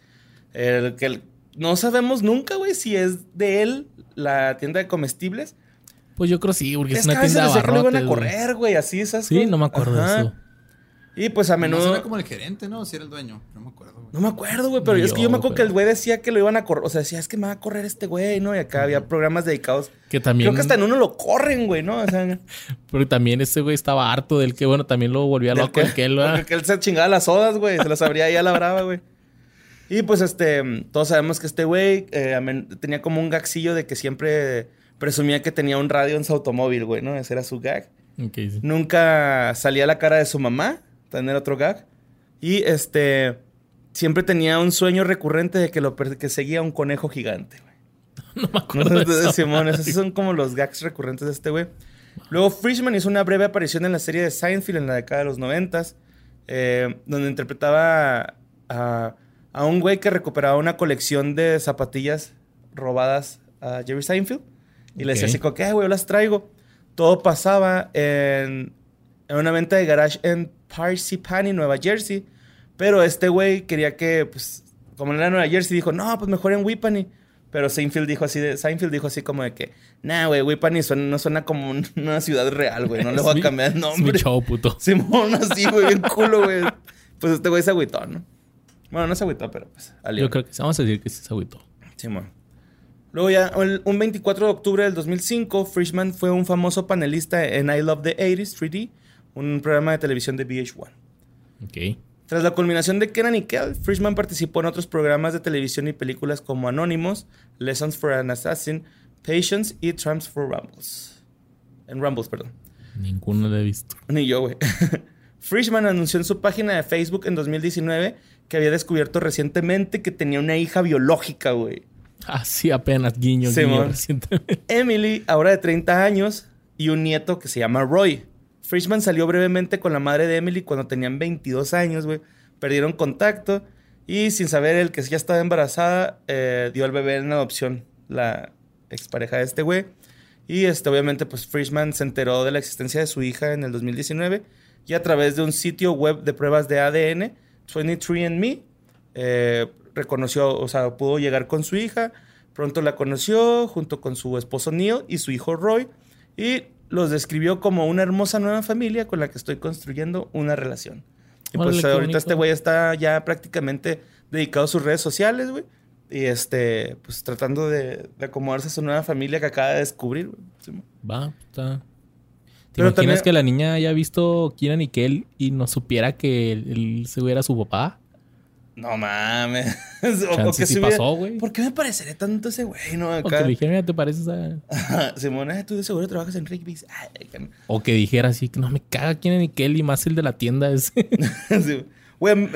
el que no sabemos nunca, güey, si es de él la tienda de comestibles. Pues yo creo sí, porque es, Es, una que tienda de decía que lo iban a correr, güey, así esas Sí, cosas. no me acuerdo Ajá. de eso. Y pues a Menudo. menudo... era como el gerente, ¿no? Si era el dueño. No me acuerdo, güey. No me acuerdo, güey, pero es que yo, me acuerdo que el güey decía que lo iban a correr. O sea, decía, es que me va a correr este güey, ¿no? Y acá había programas dedicados. Que también. Creo que hasta en uno lo corren, güey, ¿no? O sea, Pero también ese güey estaba harto del que, bueno, también lo volvía loco el que él, ¿verdad? porque él se chingaba las sodas, güey. Se las abría ahí a la brava, güey. Y pues, este, todos sabemos que este güey eh, tenía como un gagcillo de que siempre presumía que tenía un radio en su automóvil, güey, ¿no? Ese era su gag. Sí. Nunca salía la cara de su mamá, tener otro gag. Y este, siempre tenía un sueño recurrente de que lo per- que seguía un conejo gigante, güey. No me acuerdo de Entonces, eso. Simón, esos son como los gags recurrentes de este güey. Luego Frischman hizo una breve aparición en la serie de Seinfeld en la década de los noventas, eh, donde interpretaba a, a un güey que recuperaba una colección de zapatillas robadas a Jerry Seinfeld. Y le decía Ok. así como que, "Ay, güey, yo las traigo. Todo pasaba en, en una venta de garage en Parsippany, Nueva Jersey. Pero este güey quería que, pues, como era Nueva Jersey, dijo, no, pues mejor en Whippany. Pero Seinfeld dijo así, de, Seinfeld dijo así como de que, nah, güey, Whippany suena- no suena como un- una ciudad real, güey. No le voy a cambiar el Es mi nombre. show, puto. Simón, así, güey, bien culo, güey. Pues este güey se agüitó, ¿no? Bueno, no se agüitó, pero pues, alió. Yo creo que. Vamos a decir que sí se agüitó. Simón. Luego ya, un 24 de octubre del 2005, Frischman fue un famoso panelista en I Love the 80s 3D, un programa de televisión de VH1. Ok. Tras la culminación de Kenan y Kel, Frischman participó en otros programas de televisión y películas como Anonymous, Lessons for an Assassin, Patience y Tramps for Rumbles. En Rumbles, perdón. Ninguno lo he visto. Ni yo, güey. Frischman anunció en su página de Facebook en 2019 que había descubierto recientemente que tenía una hija biológica, güey. Así apenas, guiño, guiño, recientemente. Emily, ahora de 30 años, y un nieto que se llama Roy. Frischman salió brevemente con la madre de Emily cuando tenían 22 años, güey. Perdieron contacto y sin saber el que ya estaba embarazada, eh, dio al bebé en adopción la expareja de este güey. Y este, obviamente, pues Frischman se enteró de la existencia de su hija en el 2019 y a través de un sitio web de pruebas de ADN, 23andMe, eh, reconoció, o sea, pudo llegar con su hija. Pronto la conoció junto con su esposo Neil y su hijo Roy y los describió como una hermosa nueva familia con la que estoy construyendo una relación. Y Órale, pues ahorita este güey está ya prácticamente dedicado a sus redes sociales, güey. Y este, pues tratando de, de acomodarse a su nueva familia que acaba de descubrir, güey. Sí, mo. Va, está. ¿Te Pero imaginas también- que la niña haya visto Kieran y Kel y no supiera que él, él se era su papá? No mames. o, que sí pasó, güey. ¿Por qué me pareceré tanto ese güey, no? O que dijera, mira, te pareces a... Simón, eh, tú de seguro trabajas en Rigby's. O que dijera así, que no me caga Kieran y Kel y más el de la tienda ese. Sí. Güey,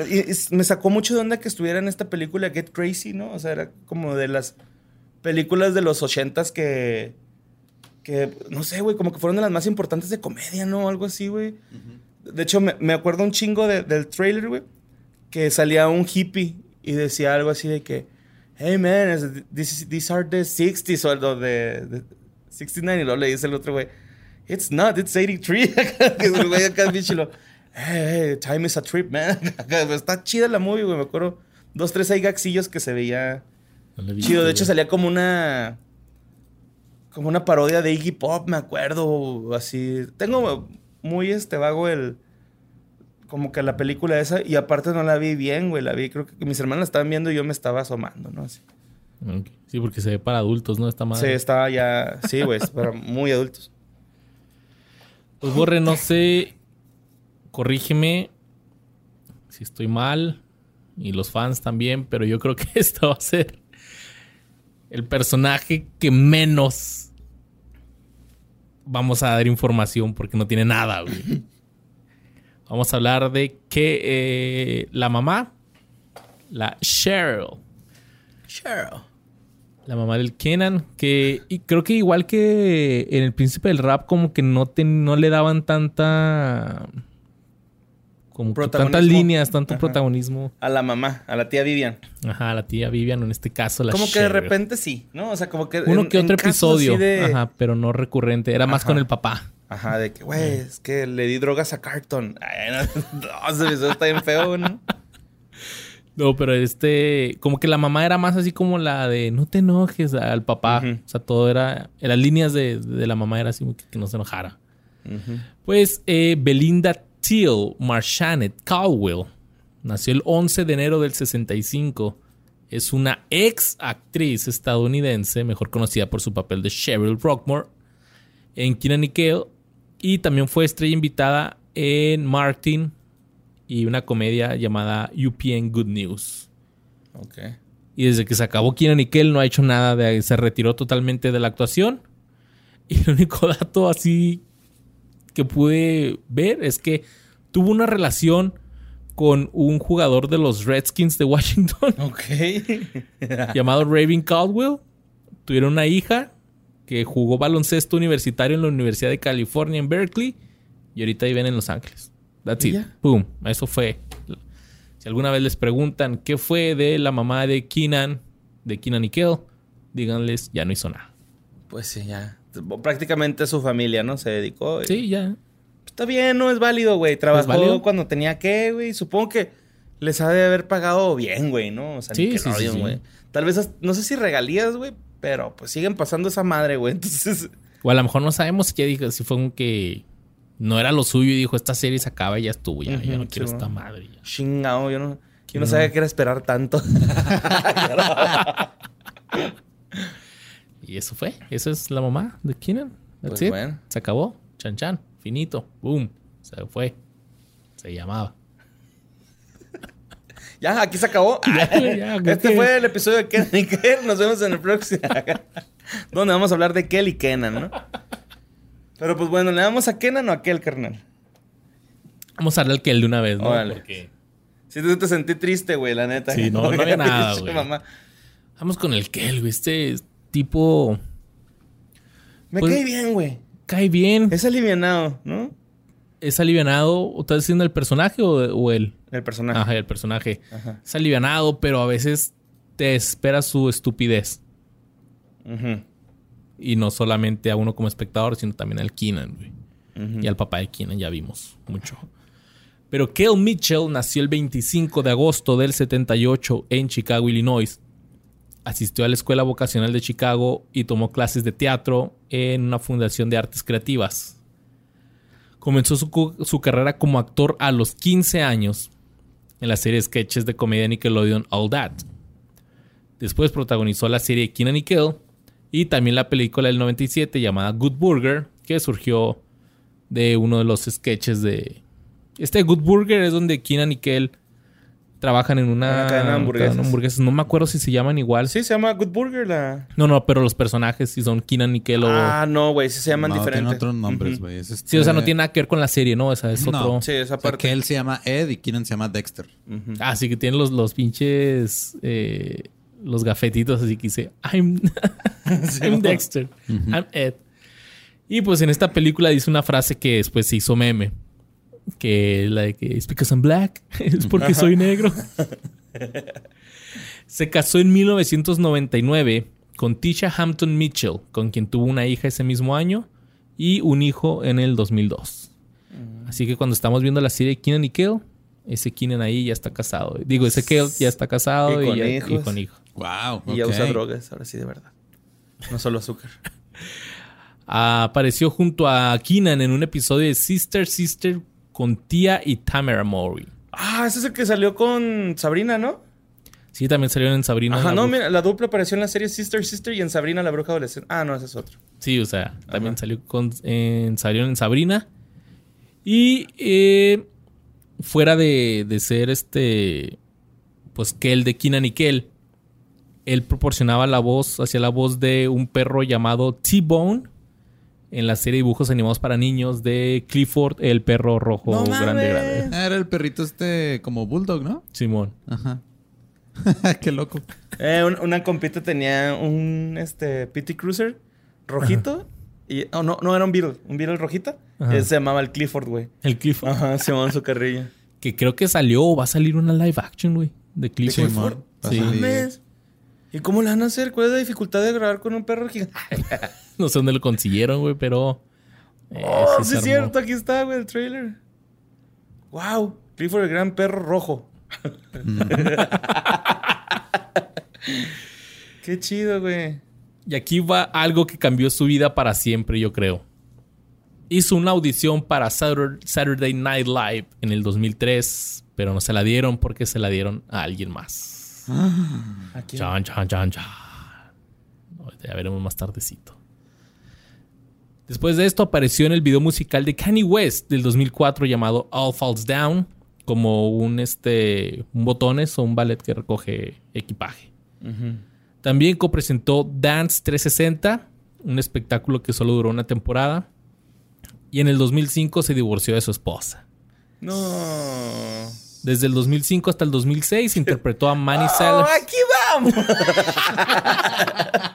me sacó mucho de onda que estuviera en esta película Get Crazy, ¿no? O sea, era como de las películas de los ochentas que... Que, no sé, güey, como que fueron de las más importantes de comedia, ¿no? Algo así, güey. De hecho, me, me acuerdo un chingo de- del trailer, güey, que salía un hippie y decía algo así de que, hey, man, is- this is- these are the 60s o algo de, de 69. Y luego le dice el otro güey, it's not, it's 83. que el güey acá hey, hey, time is a trip, man. Está chida la movie, güey, me acuerdo. Dos, tres hay gaxillos que se veía No chido. De hecho, salía como una... Como una parodia de Iggy Pop, me acuerdo, así. Tengo muy este vago el... Como que la película esa, y aparte no la vi bien, güey, la vi, creo que mis hermanas la estaban viendo y yo me estaba asomando, ¿no? Así. Sí, porque se ve para adultos, ¿no? Esta Sí, madre. estaba ya, sí, güey, para muy adultos. Pues Borre, no sé. Corrígeme si estoy mal. Y los fans también. Pero yo creo que esta va a ser el personaje que menos vamos a dar información porque no tiene nada, güey. Vamos a hablar de que eh, la mamá, la Cheryl, Cheryl. la mamá del Kenan, que y creo que igual que en el príncipe del rap, como que no, te, no le daban tanta. Como tantas líneas, tanto Ajá. protagonismo. A la mamá, a la tía Vivian. Ajá, la tía Vivian, en este caso la Como que de repente sí, ¿no? O sea, como que... Uno en- que otro episodio. de- Ajá, pero no recurrente. Era más con el papá. Ajá, de que, güey, es que le di drogas a Carton. Ay, no, no, episodio está bien feo, ¿no? No, pero este, como que la mamá era más así como la de no te enojes al papá. O sea, todo era, en las líneas de, de la mamá era así como que, que no se enojara. Pues eh, Belinda Teal Marchanet Caldwell nació el 11 de enero del 65. Es una ex actriz estadounidense, mejor conocida por su papel de Cheryl Rockmore en Keenan y Kel. Y también fue estrella invitada en Martin y una comedia llamada UPN Good News. Ok. Y desde que se acabó Keenan y Kel no ha hecho nada de... Se retiró totalmente de la actuación. Y el único dato así que pude ver es que tuvo una relación con un jugador de los Redskins de Washington Ok. llamado Raven Caldwell. Tuvieron una hija que jugó baloncesto universitario en la Universidad de California en Berkeley y ahorita viven en Los Ángeles. That's ¿Y it. Boom. Eso fue. Si alguna vez les preguntan qué fue de la mamá de Keenan, de Keenan y Kel, díganles, ya no hizo nada. Pues sí, ya. Prácticamente su familia, ¿no? Se dedicó. y- Sí, ya. Está bien, no es válido, güey. Trabajó válido? cuando tenía que, güey. Supongo que les ha de haber pagado bien, güey, ¿no? O sea, Sí, Nickelodeon, sí, sí, sí. güey. Tal vez, no sé si regalías, güey, pero pues siguen pasando esa madre, güey. Entonces, O a lo mejor no sabemos dijo, si fue un que no era lo suyo y dijo, esta serie se acaba y ya estuvo. Ya, ya Ujú, no quiero sí, esta madre. ya". chingado, yo no, yo no no. sabía que era esperar tanto. Y eso fue. Esa es la mamá de Keenan. That's Pues it. bueno. Se acabó. Chan chan. Finito. Boom. Se fue. Se llamaba. Ya, aquí se acabó. Ya, güey, ya, creo este fue el episodio de Ken y Kel. Nos vemos en el próximo. donde vamos a hablar de Kel y Kenan, ¿no? Pero pues bueno, ¿le damos a Kenan o a Kel, carnal? Vamos a darle al Kel de una vez, ¿no? Órale. Porque... Sí, te, te sentí triste, güey, la neta. Sí, no, no había nada, güey. mamá. Vamos con el Kel, güey. Este tipo Me Pues- cae bien, güey. cae bien, Es alivianado, ¿no? Es alivianado. ¿O ¿Estás diciendo el personaje o, o él? El personaje. Ajá, el personaje. Ajá. Es alivianado, pero a veces te espera su estupidez. Ujú, Y no solamente a uno como espectador, sino también al Keenan, güey. Y al papá de Keenan ya vimos mucho. Pero Kel Mitchell nació el 25 de agosto del 78 en Chicago, Illinois. Asistió a la Escuela Vocacional de Chicago y tomó clases de teatro en una fundación de artes creativas. Comenzó su, su carrera como actor a los 15 años en la serie de sketches de comedia Nickelodeon All That. Después protagonizó la serie Keenan y Kel y también la película del 97 llamada Good Burger, que surgió de uno de los sketches de... Este Good Burger es donde Keenan y Kel trabajan en una, Una cadena de hamburguesas. cadena de hamburguesas. No me acuerdo si se llaman igual. Sí, se llama Good Burger la... No, no, pero los personajes sí son Keenan y Kel o... Ah, no, güey, sí se llaman no, diferentes. tiene otros nombres, güey. Este- sí, o sea, no tiene nada que ver con la serie, ¿no? Esa es No. otro... Sí, esa O sea, parte. que él se llama Ed y Keenan se llama Dexter. Ujú. Ah, sí que tienen los, los pinches... eh, los gafetitos así que dice... I'm, I'm Dexter. I'm Ed. Y pues en esta película dice una frase que después se hizo meme. Que la de que es because I'm black. es porque soy negro. se casó en 1999 con Tisha Hampton Mitchell, con quien tuvo una hija ese mismo año y un hijo en el 2002. Así que cuando estamos viendo la serie Keenan y Kel, ese Keenan ahí ya está casado. Digo, ese Kel ya está casado Y y, con y hijos. con hijo. Wow. Y ya usa drogas, ahora sí, de verdad. No solo azúcar. Apareció junto a Keenan en un episodio de Sister Sister con Tia y Tamara Mowry. Ah, ese es el que salió con Sabrina, ¿no? Sí, también salieron en Sabrina. Ajá, no, bruja. mira, la dupla apareció en la serie Sister Sister y en Sabrina la bruja adolescente. Ah, no, ese es otro. Sí, o sea, también salió con, salieron en Sabrina. Y eh, fuera de, de ser este, pues Kel de Keenan y Kel, él proporcionaba la voz, hacía la voz de un perro llamado T-Bone en la serie de dibujos animados para niños de Clifford, el perro rojo ¡No grande, mames! grande. Ah, era el perrito este como Bulldog, ¿no? Simón. Ajá. Qué loco. Eh, un- una compita tenía un este PT Cruiser rojito. Y, oh, no, no, era un Beetle. Un Beetle rojito. Ese se llamaba el Clifford, güey. El Clifford. Ajá, se llamaba su carrillo. Que creo que salió o va a salir una live action, güey. De Clifford. Clifford? Va a Sí. ¿Y cómo le van a hacer? ¿Cuál es la dificultad de grabar con un perro gigante? No sé dónde lo consiguieron, güey, pero. eh, Oh, sí es cierto, aquí está, güey, el trailer. Wow, Clifford el gran perro rojo. Qué chido, güey. Y aquí va algo que cambió su vida para siempre, yo creo. Hizo una audición para Satur- Saturday Night Live en el 2003, pero no se la dieron porque se la dieron a alguien más. Aquí. Chan, chan, chan, chan. Ahorita Ya veremos más tardecito. Después de esto apareció en el video musical de Kanye West del 2004 llamado All Falls Down como un este un botones o un ballet que recoge equipaje. También copresentó Dance 360, un espectáculo que solo duró una temporada. Y en el 2005 se divorció de su esposa. No. Desde el 2005 hasta el 2006 interpretó a Manny ¡Oh, Sellers. aquí vamos!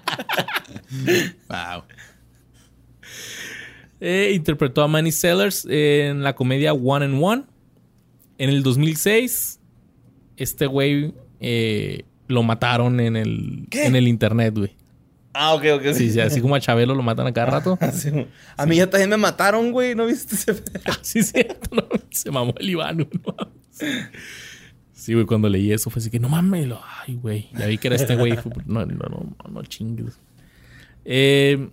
Wow. Eh, interpretó a Manny Sellers en la comedia One and One. En el 2006, este güey eh, lo mataron en el, ¿Qué? en el internet, güey. ah, ok, ok. Sí, sí, así como a Chabelo lo matan a cada rato. Sí, A mí ya también me mataron, güey. ¿No viste ese? Sí, cierto. no, se mamó el Iván. güey, no. Sí, güey, cuando leí eso fue así que no mames. lo- Ay, güey. Ya vi que era este güey. No, no, no, no, no chingues. Eh,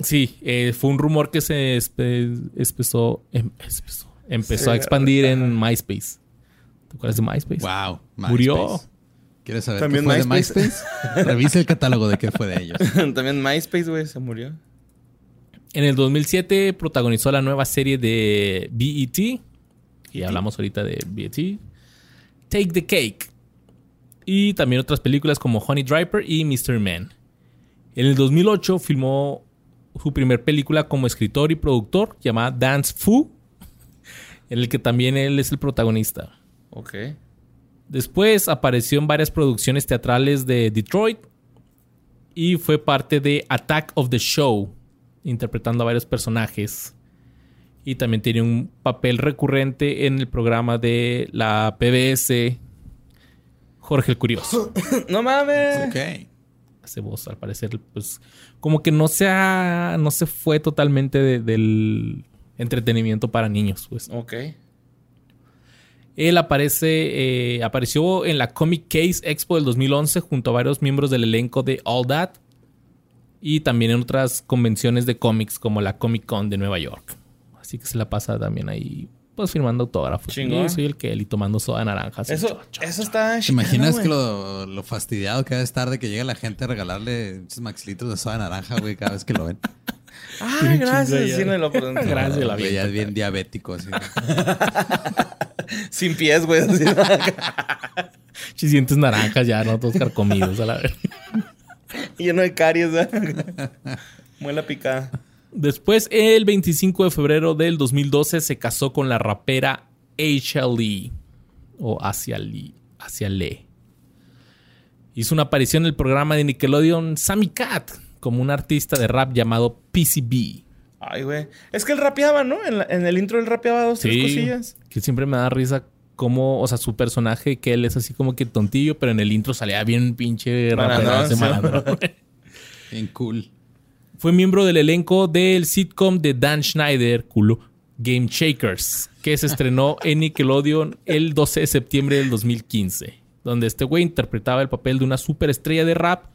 sí, eh, fue un rumor que se espe- espesó, em- espesó- empezó a expandir en MySpace. ¿Te acuerdas de MySpace? Wow. Murió. MySpace. ¿Quieres saber También qué fue MySpace. de MySpace? Revisa el catálogo de qué fue de ellos. también MySpace, güey, se murió. En el 2007 protagonizó la nueva serie de BET. Y hablamos ahorita de BET. Take the Cake. Y también otras películas como Honey Driver y Mr. Man. En el 2008 filmó su primer película como escritor y productor llamada Dance Fu. en el que también él es el protagonista. Ok. Después apareció en varias producciones teatrales de Detroit y fue parte de Attack of the Show, interpretando a varios personajes. Y también tiene un papel recurrente en el programa de la PBS, Jorge el Curioso. no mames. Ok. Hace voz, al parecer, pues como que no se, ha- no se fue totalmente de- del entretenimiento para niños, pues. Ok. Él aparece, eh, apareció en la Comic Case Expo del 2011 junto a varios miembros del elenco de All That y también en otras convenciones de cómics como la Comic Con de Nueva York. Así que se la pasa también ahí, pues firmando autógrafos. Chingón. Y soy el Kelly tomando soda naranja. así, Eso, cho, cho, eso cho. está ¿Te imaginas que lo, lo fastidiado que debe estar de que llegue la gente a regalarle esos maxilitos de soda naranja, güey, cada vez que lo ven? Ay, gracias. Sí, me lo pregunto. Gracias, la Güey, ya vida. es bien diabético, así. Sin pies, güey. así. Si sientes naranjas ya, ¿no? Todos carcomidos a la vez. Lleno de caries, ¿eh? Muela picada. Después, el 25 de febrero del 2012, se casó con la rapera Asia Lee. O Asia Lee. Asia Lee. Hizo una aparición en el programa de Nickelodeon Sammy Cat como un artista de rap llamado PCB. Ay, güey. Es que él rapeaba, ¿no? En, la- en el intro él rapeaba dos, tres cosillas. que siempre me da risa como, o sea, su personaje, que él es así como que tontillo, pero en el intro salía bien pinche ese sí. Bien cool. Fue miembro del elenco del sitcom de Dan Schneider, culo, Game Shakers, que se estrenó en Nickelodeon el 12 de septiembre del 2015, donde este güey interpretaba el papel de una superestrella de rap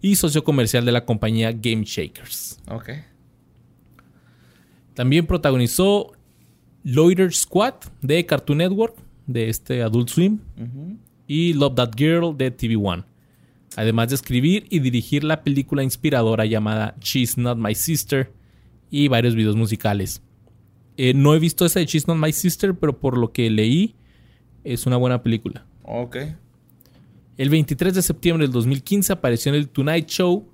y socio comercial de la compañía Game Shakers. Ok. También protagonizó Loiter Squad de Cartoon Network, de este Adult Swim, y Love That Girl de TV One. Además de escribir y dirigir la película inspiradora llamada She's Not My Sister y varios videos musicales. Eh, no he visto esa de She's Not My Sister, pero por lo que leí, es una buena película. Ok. El 23 de septiembre del 2015 apareció en el Tonight Show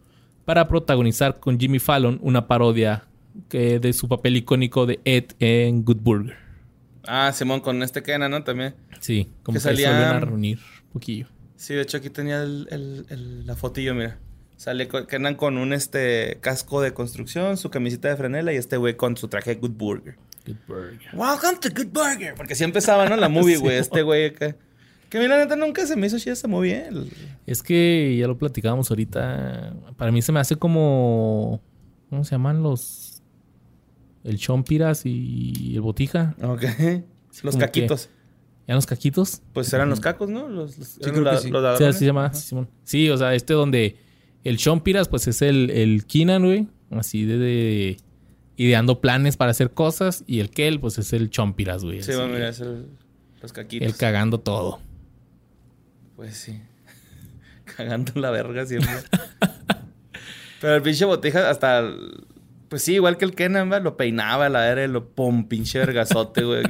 para protagonizar con Jimmy Fallon una parodia que- de su papel icónico de Ed en Good Burger. Ah, Simón, con este Kenan, ¿no? También. Sí, como Que que, se salía- volvieron a reunir un poquillo. Sí, de hecho aquí tenía el- el- el- la fotillo, mira. Sale con- Kenan con un este casco de construcción, su camiseta de franela y este güey con su traje Good Burger. Good Burger. Welcome to Good Burger. Porque así empezaba, ¿no? La movie, güey. este güey acá. Que a mí la neta nunca se me hizo chida esta movie, ¿eh? El- Es que ya lo platicábamos ahorita. Para mí se me hace como. ¿Cómo se llaman los. El Chompiras y el Botija? Ok. Los caquitos. ¿Ya los caquitos? Pues eran los cacos, ¿no? Los, los, eran creo que la- sí. los Sí, así se llama. sí, Simón. Sí, o sea, este donde el Chompiras, pues es el, el Kinan, güey. Así de, de- ideando planes para hacer cosas. Y el Kel, pues es el Chompiras, güey. Sí, bueno, mira, es el- los caquitos. el cagando todo. Pues sí. Cagando la verga siempre. Pero el pinche botija hasta... Pues sí, igual que el Kenan, ¿verdad? Lo peinaba la verga y lo pum, pinche vergazote, güey.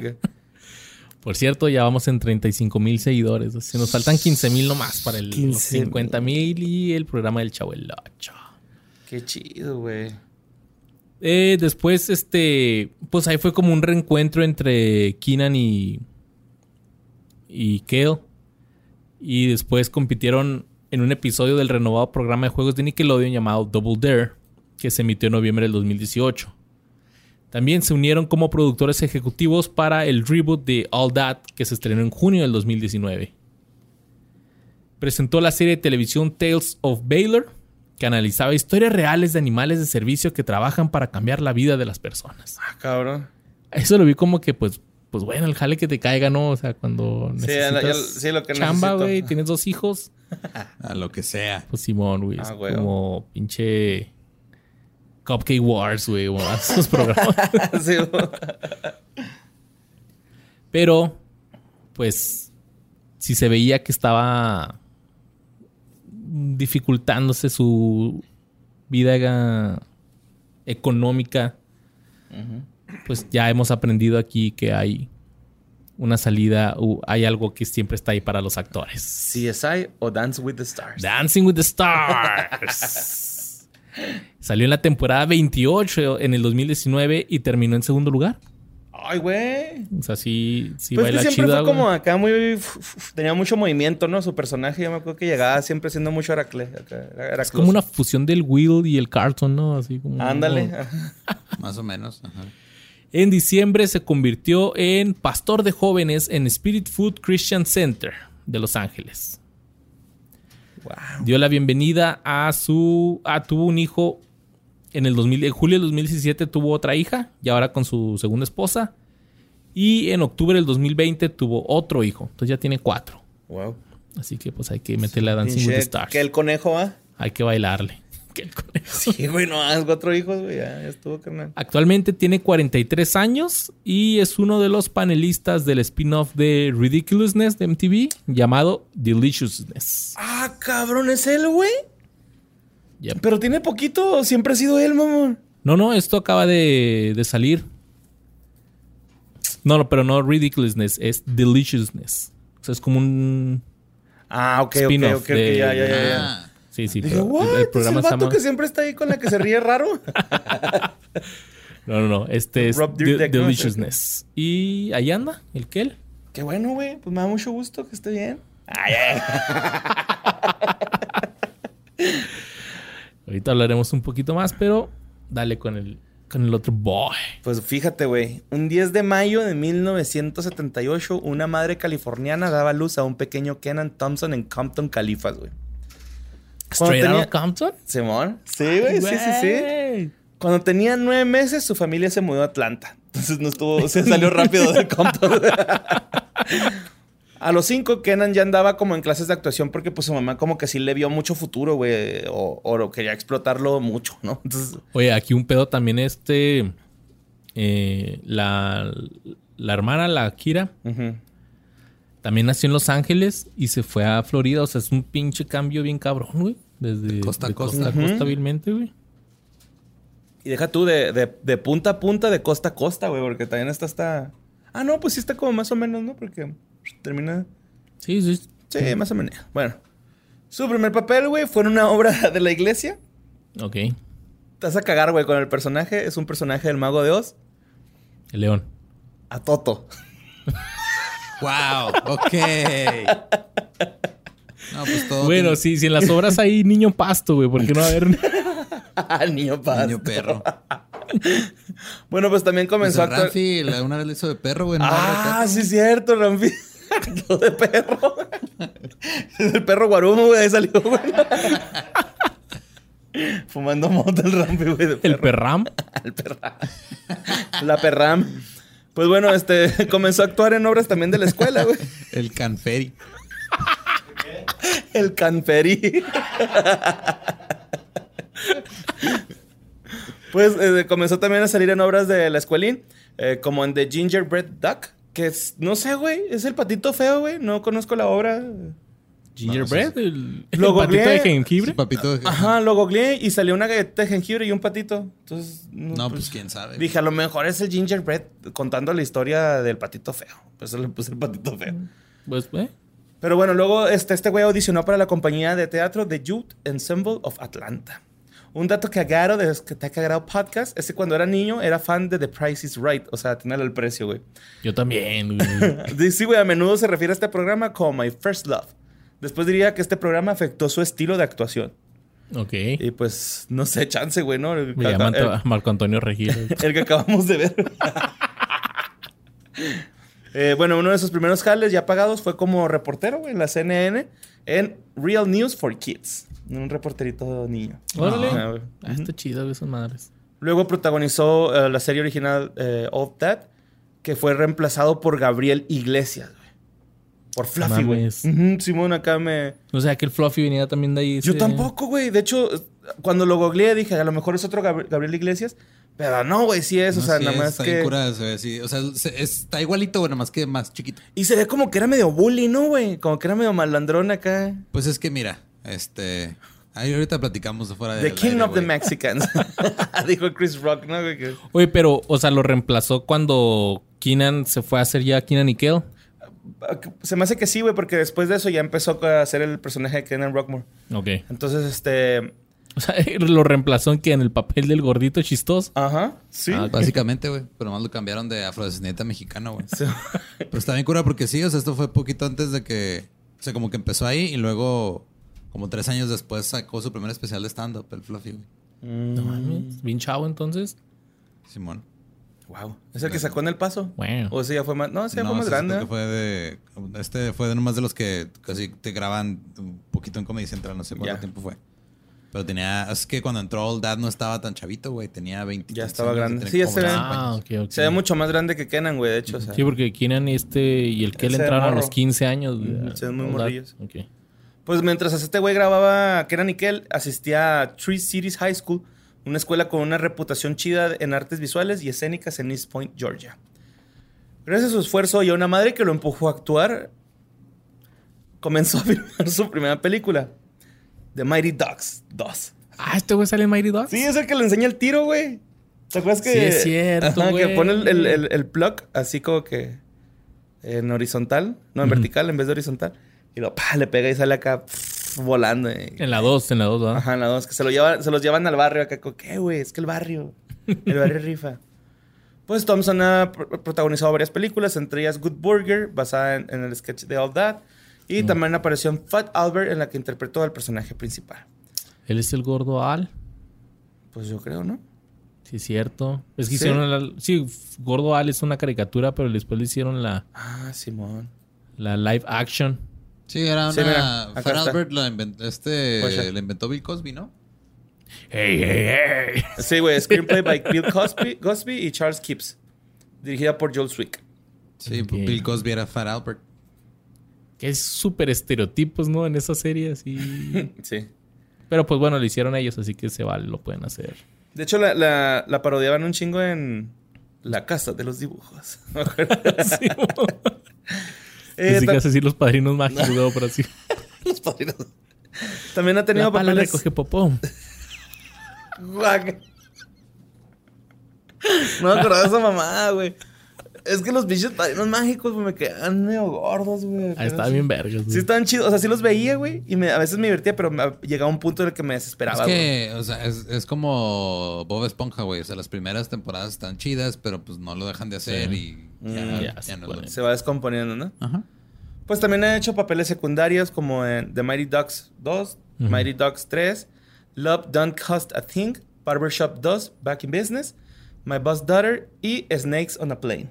Por cierto, ya vamos en 35 mil seguidores. Se nos faltan 15 mil nomás para el 15,000. 50 mil y el programa del Chavo el Ocho. Qué chido, güey. Eh, después, este, pues ahí fue como un reencuentro entre Keenan y, y Kale. Y después compitieron en un episodio del renovado programa de juegos de Nickelodeon llamado Double Dare, que se emitió en noviembre del 2018. También se unieron como productores ejecutivos para el reboot de All That, que se estrenó en junio del 2019. Presentó la serie de televisión Tales of Baylor, que analizaba historias reales de animales de servicio que trabajan para cambiar la vida de las personas. Ah, cabrón. Eso lo vi como que, pues, pues bueno, el jale que te caiga, ¿no? O sea, cuando Sí, necesitas sí, lo que chamba, güey, tienes dos hijos, A lo que sea. pues Simón, güey, Ah, como pinche Cupcake Wars, güey, o esos programas. Sí. Pero, pues, si se veía que estaba dificultándose su vida económica, pues ya hemos aprendido aquí que hay una salida, hay algo que siempre está ahí para los actores. CSI o Dance with the Stars. Dancing with the Stars. Salió en la temporada 28 en el 2019 y terminó en segundo lugar. Ay, güey. O sea, sí, sí Pues que baila siempre chida, fue como acá muy... f- f- Tenía mucho movimiento, ¿no? Su personaje, yo me acuerdo que llegaba siempre siendo mucho Heracle. Es como una fusión del Will y el Carlton, ¿no? Así como... Ándale. Más o menos. Ajá. En diciembre se convirtió en pastor de jóvenes en Spirit Food Christian Center de Los Ángeles. Wow. Dio la bienvenida a su... Ah, tuvo un hijo en el 2000, en julio del 2017 tuvo otra hija y ahora con su segunda esposa. Y en octubre del 2020 tuvo otro hijo. Entonces ya tiene cuatro. Wow. Así que pues hay que meterle a Dancing with the Stars. Que el conejo, ¿ah? Hay que bailarle. Que el conejo. Sí, güey, no, cuatro hijos, güey. Ya, ya estuvo, carnal. Actualmente tiene 43 años y es uno de los panelistas del spin-off de Ridiculousness de MTV llamado Deliciousness. Ah, cabrón, ¿es él, güey? Yep. Pero tiene poquito, siempre ha sido él, mamón. No, no, esto acaba de, de salir. No, no, pero no Ridiculousness, es Deliciousness. O sea, es como un Ah, ok, ok, ok, de- ya, ya, ya. ya. Ah, Sí, sí, pero el, el programa ¿Es el vato llama... que siempre está ahí con la que se ríe raro? No, no, no. Este es ¿no? Deliciousness. Y ahí anda, el Kel. Qué bueno, güey. Pues me da mucho gusto que esté bien. Ay, ay. Ahorita hablaremos un poquito más, pero dale con el, con el otro boy. Pues fíjate, güey. Un 10 de mayo de 1978, una madre californiana daba luz a un pequeño Kenan Thompson en Compton, Califas, güey. Straight tenía- Outta Compton. Simón. Sí, güey, sí, sí, sí. Cuando tenía nueve meses, su familia se mudó a Atlanta. Entonces no estuvo, se salió rápido del Compton. A los cinco, Kenan ya andaba como en clases de actuación porque pues su mamá como que sí le vio mucho futuro, güey, o, o quería explotarlo mucho, ¿no? Entonces, Oye, aquí un pedo también este... eh, la, la hermana, la Kira, ujú. También nació en Los Ángeles y se fue a Florida. O sea, es un pinche cambio bien cabrón, güey. Desde De costa a de costa. costa, a costa vilmente, güey. Y deja tú de, de- de punta a punta, de costa a costa, güey, porque también está hasta... Ah, no, pues sí está como más o menos, ¿no? Porque termina... Sí, sí. Sí, más o menos. Bueno. Su primer papel, güey, fue en una obra de la iglesia. Ok. Te vas a cagar, güey, con el personaje. Es un personaje del Mago de Oz. El león. A Toto. Wow, ok. No, pues todo. Bueno, tiene- sí, si en las obras hay niño pasto, güey, ¿por qué no va a haber? Al niño paz. Niño perro. Bueno, pues también Pues comenzó a actuar... Ramfi una vez le hizo de perro, güey. Ah, sí, cierto, Ramfi. Actúa de perro. el perro guarumo, güey, ahí salió, güey. Fumando mota el Ramfi, güey, de El perro. perram. El perra. La perram. Pues bueno, este comenzó a actuar en obras también de la escuela, güey. El canferi. El canferi. pues eh, comenzó también a salir en obras de la escuelín, eh, como en The Gingerbread Duck, que es, no sé, güey, es el patito feo, güey. No conozco la obra. Gingerbread. El, el Lo patito de jengibre. Sí, papito. de- Ajá, lo googleé y salió una galleta de jengibre y un patito. Entonces, No, pues quién sabe. Dije, a lo mejor es el gingerbread contando la historia del patito feo. Por eso le puse el patito feo. Pues, eh. Pero bueno, luego este, este güey audicionó para la compañía de teatro The Youth Ensemble of Atlanta. Un dato cagado de los que te ha cagado podcast es que cuando era niño era fan de The Price is Right. O sea, tener el precio, güey. Yo también, güey. Sí, güey, a menudo se refiere a este programa como My First Love. Después diría que este programa afectó su estilo de actuación. Ok. Y pues, no sé, chance, güey, ¿no? El, Me llaman el- Marco Antonio Regil. el que acabamos de ver. Eh, bueno, uno de sus primeros jales ya pagados fue como reportero güey, en la CNN en Real News for Kids. Un reporterito niño. Órale. Ah, está chido güey, madres. Luego protagonizó eh, la serie original eh, Of That, que fue reemplazado por Gabriel Iglesias. Por Fluffy, güey. Simón acá me... O sea, que el Fluffy venía también de ahí. Yo tampoco, güey. De hecho, cuando lo googleé dije, a lo mejor es otro Gabri- Gabriel Iglesias. Pero no, güey, sí es. o sea, sí nada es, más está que... bien curada, se ve así. O sea, se- está igualito, bueno, más que más chiquito. Y se ve como que era medio bully, ¿no, güey? Como que era medio malandrón acá. Pues es que mira, este. Ahí ahorita platicamos de fuera de. The King of the Mexicans. Dijo Chris Rock, ¿no? güey? Oye, pero, o sea, lo reemplazó cuando Keenan se fue a hacer ya Keenan y Kel. Se me hace que sí, güey, porque después de eso ya empezó a hacer el personaje de Kenan Rockmore. Ok. Entonces, este. O sea, lo reemplazó en que en el papel del gordito chistoso. Ajá, sí. Ah, Básicamente, güey. Pero más lo cambiaron de afrodescendiente a mexicano, güey. Sí. Pero está bien cura porque sí, o sea, esto fue poquito antes de que. O sea, como que empezó ahí y luego, como tres años después, sacó su primer especial de stand-up, el Fluffy, güey. No mames. Bien chavo entonces. Simón. Wow. ¿Es el que sacó en el paso? Bueno. O ese ya fue más. No, ese ya fue más ese grande. ¿eh? fue de. Este fue de nomás de los que casi te graban un poquito en Comedy Central, no sé cuánto tiempo fue. Pero tenía. Es que cuando entró Old Dad no estaba tan chavito, güey. Tenía 20. Ya estaba años, grande. Sí, ya se ve. 25 Ah, años. ok, ok. Se ve mucho más grande que Kenan, güey, de hecho. O sea, Sí, porque Keenan este y el que le Ese entraron a los 15 años. güey. Ujú, se ven muy morrillos. Ok. Pues mientras este güey grababa Kenan Nickel, asistía a Tree Cities High School, una escuela con una reputación chida en artes visuales y escénicas en East Point, Georgia. Gracias a su esfuerzo y a una madre que lo empujó a actuar, comenzó a filmar su primera película, The Mighty Ducks 2. Ah, este güey sale en Mighty Ducks. Sí, es el que le enseña el tiro, güey. ¿Te acuerdas que... Sí, es cierto, Ajá, que pone el, el, el- el plug así como que en horizontal, no, en vertical en vez de horizontal. Y lo, pa, le pega y sale acá pf, volando. eh. En la 2, en la 2, ¿verdad? Ajá, la dos, que se, lo llevan, se los llevan al barrio acá. ¿Qué, güey? Es que el barrio. El barrio rifa. Pues Thompson ha pr- protagonizado varias películas, entre ellas Good Burger, basada en, en el sketch de All That. Y también apareció en Fat Albert, en la que interpretó al personaje principal. Él es el gordo Al. Pues yo creo, ¿no? Sí, es cierto. Es que ¿Sí? hicieron la... Sí, Gordo Al es una caricatura, pero después le hicieron la, Ah, Simón. la live action. Sí, era una. Sí, mira, Fat. Albert la inventó, este, Guacha. la inventó Bill Cosby, ¿no? ¡Hey, hey, hey! Sí, güey. Screenplay by Bill Cosby, Cosby y Charles Kipps. Dirigida por Joel Swick. Sí. Bill Cosby era Fat Albert. Que es súper estereotipos, ¿no? En esa serie, así. Sí. pero pues bueno, lo hicieron ellos, así que se vale, lo pueden hacer. De hecho, la, la, la parodiaban un chingo en La Casa de los Dibujos. Sí, Eh, Así que hace así los padrinos mágicos, luego por así. los padrinos. También ha tenido La pala papeles... recoge popó. No me acordaba de esa mamada, güey. Es que los bichos padrinos mágicos, güey, me quedan medio gordos, güey. Ahí está bien vergas. Sí estaban chidos. O sea, sí los veía, güey. Y me- a veces me divertía, pero me, llegaba un punto en el que me desesperaba, Es güey. que, o sea, es, es como Bob Esponja, güey. O sea, las primeras temporadas están chidas, pero pues no lo dejan de hacer Sí. y ya, Mm, ya ya se no va descomponiendo, ¿no? Ajá. Pues también ha hecho papeles secundarios como en The Mighty Ducks 2, Ujú. Mighty Ducks 3, Love Don't Cost a Thing, Barbershop 2, Back in Business, My Boss Daughter y Snakes on a Plane.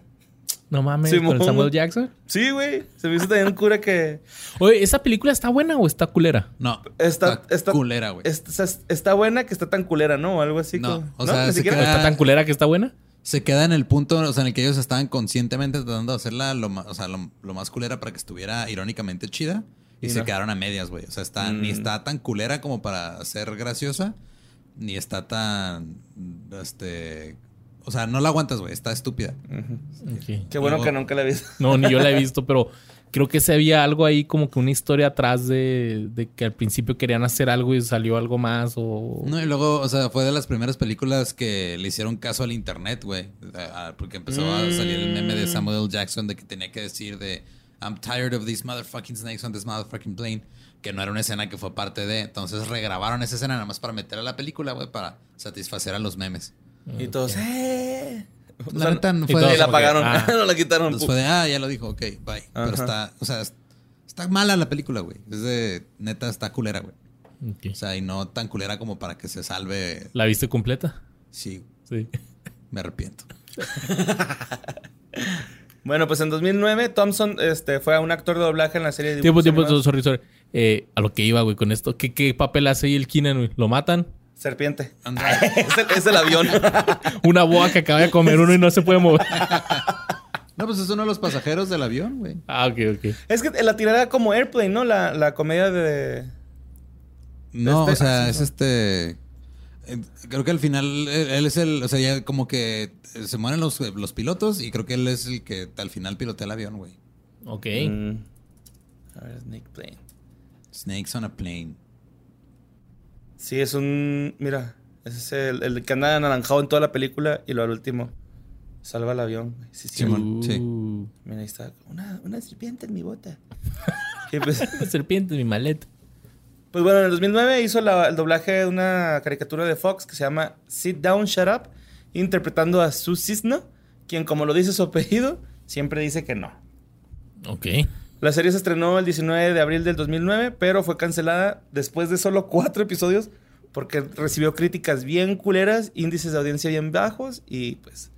No mames, Simón. con el Samuel Jackson. Sí, güey. Se me hizo también un cura que Oye, ¿esa película está buena o está culera? No, Está- está, está- culera, güey. está, está buena que está tan culera, ¿no? O algo así. No, como- o sea, Ni se siquiera- ¿O queda- está tan culera que está buena? Se queda en el punto, o sea, en el que ellos estaban conscientemente tratando de hacerla lo, ma- o sea, lo, lo más culera para que estuviera irónicamente chida. Y, Y se no. quedaron a medias, güey. O sea, está, ni Mm. está tan culera como para ser graciosa, ni está tan, este... O sea, no la aguantas, güey. Está estúpida. Qué bueno Luego- que nunca la he visto. No, ni yo la he visto, pero creo que se había algo ahí como que una historia atrás de, de que al principio querían hacer algo y salió algo más o... No, y luego, o sea, fue de las primeras películas que le hicieron caso al internet, güey. Porque empezó a salir el meme de Mm. Samuel L. Jackson de que tenía que decir de I'm tired of these motherfucking snakes on this motherfucking plane. Que no era una escena que fue parte de. Entonces regrabaron esa escena nada más para meter a la película, güey, para satisfacer a los memes. Y todos, ¡eh! O La neta no y fue todos y de la como que- apagaron. ah. no la quitaron. Entonces fue de, ah, ya lo dijo, ok, bye. Pero está, o sea, es- está mala la película, güey. Es de, neta, está culera, güey. O sea, y no tan culera como para que se salve. ¿La viste completa? Sí, Sí. me arrepiento. Bueno, pues en 2009 Thompson este, fue a un actor de doblaje en la serie de Tiempo, tiempo, animados sorry, sorry. Eh, a lo que iba, güey, con esto. ¿Qué, qué papel hace ahí el Keenan, güey? ¿Lo matan? Serpiente. Es, el, es el avión. Una boa que acaba de comer uno y no se puede mover. No, pues es uno de los pasajeros del avión, güey. Ah, ok, ok. es que la tirada como Airplane, ¿no? La, la comedia de... No, Este- o sea, ah, sí, es no. este. eh, Creo que al final él, él es el. O sea, ya como que eh, se mueren los, los pilotos y creo que él es el que al final pilotea el avión, güey. Ok. Mm. A ver, Snake Plane. Snakes on a plane. Sí, es un... Mira, ese es el, el que anda anaranjado en toda la película y lo al último salva el avión. güey. Sí, sí. Simón. sí. Uh, Mira, ahí está. Una, una serpiente en mi bota. Pues, Una serpiente en mi maleta. Pues bueno, en el 2009 hizo la- el doblaje de una caricatura de Fox que se llama Sit Down, Shut Up, interpretando a Sue Cisno, quien, como lo dice su apellido, siempre dice que no. Ok. La serie se estrenó el 19 de abril del 2009, pero fue cancelada después de solo cuatro episodios porque recibió críticas bien culeras, índices de audiencia bien bajos y pues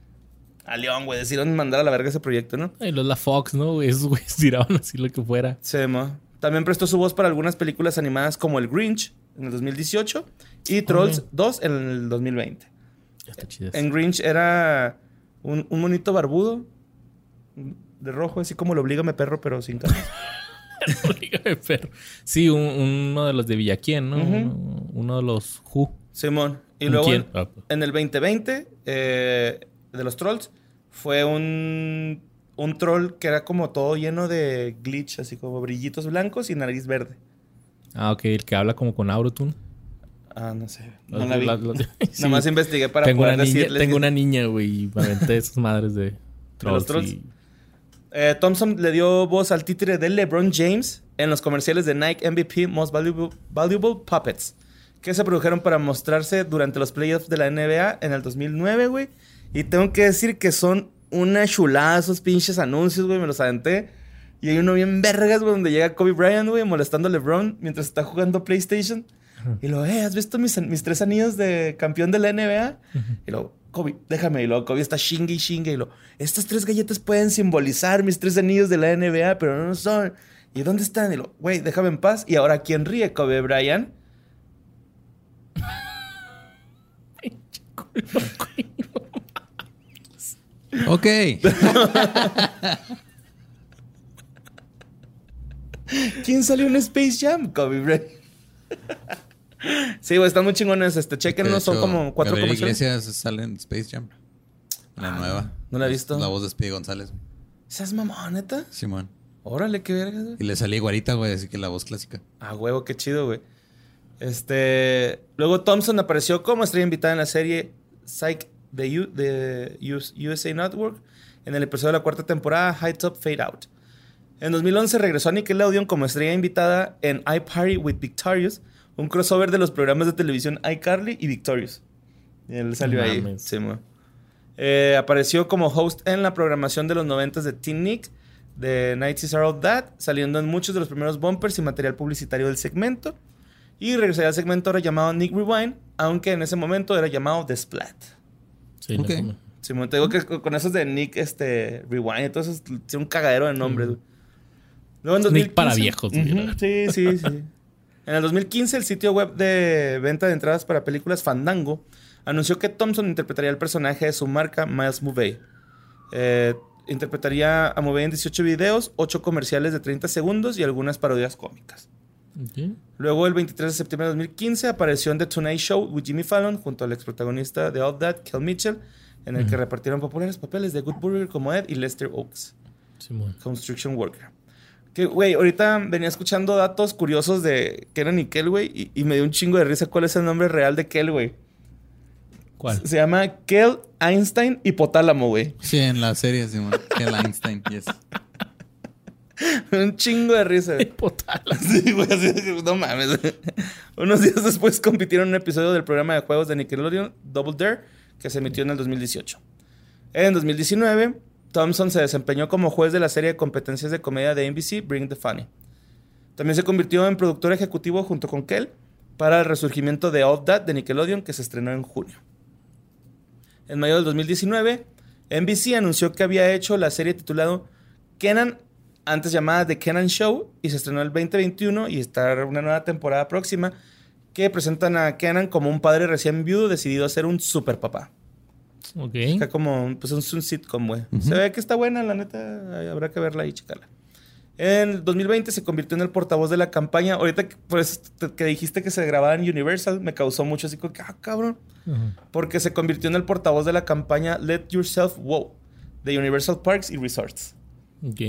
a León, güey, decidieron mandar a la verga ese proyecto, ¿no? Ay, los la Fox, ¿no? Esos güeyes tiraban así lo que fuera. Se mo. También prestó su voz para algunas películas animadas como El Grinch en el 2018 y Trolls Órale. 2 en el 2020. Está chido. En Grinch era un, un monito barbudo de rojo, así como lo obliga perro, pero sin cara. Dígame, perro. Sí, un- uno de los de Villaquién, ¿no? Uno, uno de los Who. Simón. Y ¿Un luego quién? en, Ah, en el 2020 eh, de los trolls fue un, un troll que era como todo lleno de glitch, así como brillitos blancos y nariz verde. Ah, ok, el que habla como con Autotune. Ah, no sé. No la vi. sí. Nada más investigué para tengo poder una niña, decirles. tengo que- una niña, güey, y me aventé esas madres de trolls. trolls? y- Eh, Thompson le dio voz al títere de LeBron James en los comerciales de Nike MVP Most Valuable, Valuable Puppets, que se produjeron para mostrarse durante los playoffs de la NBA en el 2009, güey. Y tengo que decir que son una chulada esos pinches anuncios, güey. Me los aventé. Y hay uno bien vergas, güey, donde llega Kobe Bryant, güey, molestando a LeBron mientras está jugando PlayStation. Y lo, eh, ¿has visto mis, mis tres anillos de campeón de la NBA? Y luego, Kobe, déjame. Y luego Kobe está chingue y chingue. Y lo, estas tres galletas pueden simbolizar mis tres anillos de la NBA, pero no son. ¿Y dónde están? Y lo, güey, déjame en paz. Y ahora, ¿quién ríe? Kobe Bryant. Ok. ¿Quién salió en Space Jam? Kobe Bryant. Sí, güey, están muy chingones. Este, chequenlo, De son como cuatro Gabriel comerciales. Iglesias sale en Space Jam. La nueva. no la he visto. La voz de Speedy González. ¿Seas mamón, neta? Simón. Órale, qué verga, güey. Y le salía igualita, güey, así que la voz clásica. Ah, huevo, qué chido, güey. Este. Luego Thompson apareció como estrella invitada en la serie Psych de, U- de USA Network en el episodio de la cuarta temporada High Top Fade Out. En 2011 regresó a Nickelodeon como estrella invitada en iParty with Victorious, un crossover de los programas de televisión iCarly y Victorious. Y él salió ahí. Sí. Eh, apareció como host en la programación de los 90 de Teen Nick, de 90s Are All That, saliendo en muchos de los primeros bumpers y material publicitario del segmento. Y regresaría al segmento ahora llamado Nick Rewind, aunque en ese momento era llamado The Splat. Sí, Ok. no, Sí, te digo que con esos de Nick este, Rewind y todo eso, es un cagadero de nombres. Luego en Nick 2015 para viejos, Ujú, mira. Sí, sí, sí. En el 2015, el sitio web de venta de entradas para películas Fandango anunció que Thompson interpretaría el personaje de su marca Miles Movey. Eh, interpretaría a Movey en 18 videos, 8 comerciales de 30 segundos y algunas parodias cómicas. Luego, el 23 de septiembre de 2015, apareció en The Tonight Show with Jimmy Fallon junto al ex protagonista de All That, Kel Mitchell, en el que repartieron populares papeles de Good Burger como Ed y Lester Oaks. Simón. Construction Worker. Que, güey, ahorita venía escuchando datos curiosos de Kenan y Kel, güey, y, y me dio un chingo de risa cuál es el nombre real de Kel, güey. ¿Cuál? Se llama Kel Einstein Hipotálamo, güey. Sí, en la serie, Simón. Kel Einstein, yes. un chingo de risa. güey. Potala. Sí, güey, así de- no mames. Unos días después compitieron en un episodio del programa de juegos de Nickelodeon, Double Dare, que se emitió en el 2018. En 2019, Thompson se desempeñó como juez de la serie de competencias de comedia de NBC, Bring the Funny. También se convirtió en productor ejecutivo junto con Kel para el resurgimiento de All That de Nickelodeon, que se estrenó en junio. En mayo del 2019, NBC anunció que había hecho la serie titulado Kenan, antes llamada The Kenan Show, y se estrenó el 2021 y está una nueva temporada próxima que presentan a Kenan como un padre recién viudo decidido a ser un super papá. Ok. Está como pues es un sitcom, güey. Se ve que está buena, la neta. ay, Habrá que verla y checarla. En el 2020 se convirtió en el portavoz de la campaña. Ahorita que, por eso te- que dijiste que se grababa en Universal, me causó mucho así como que, ah, cabrón. Porque se convirtió en el portavoz de la campaña Let Yourself Wow de Universal Parks y Resorts.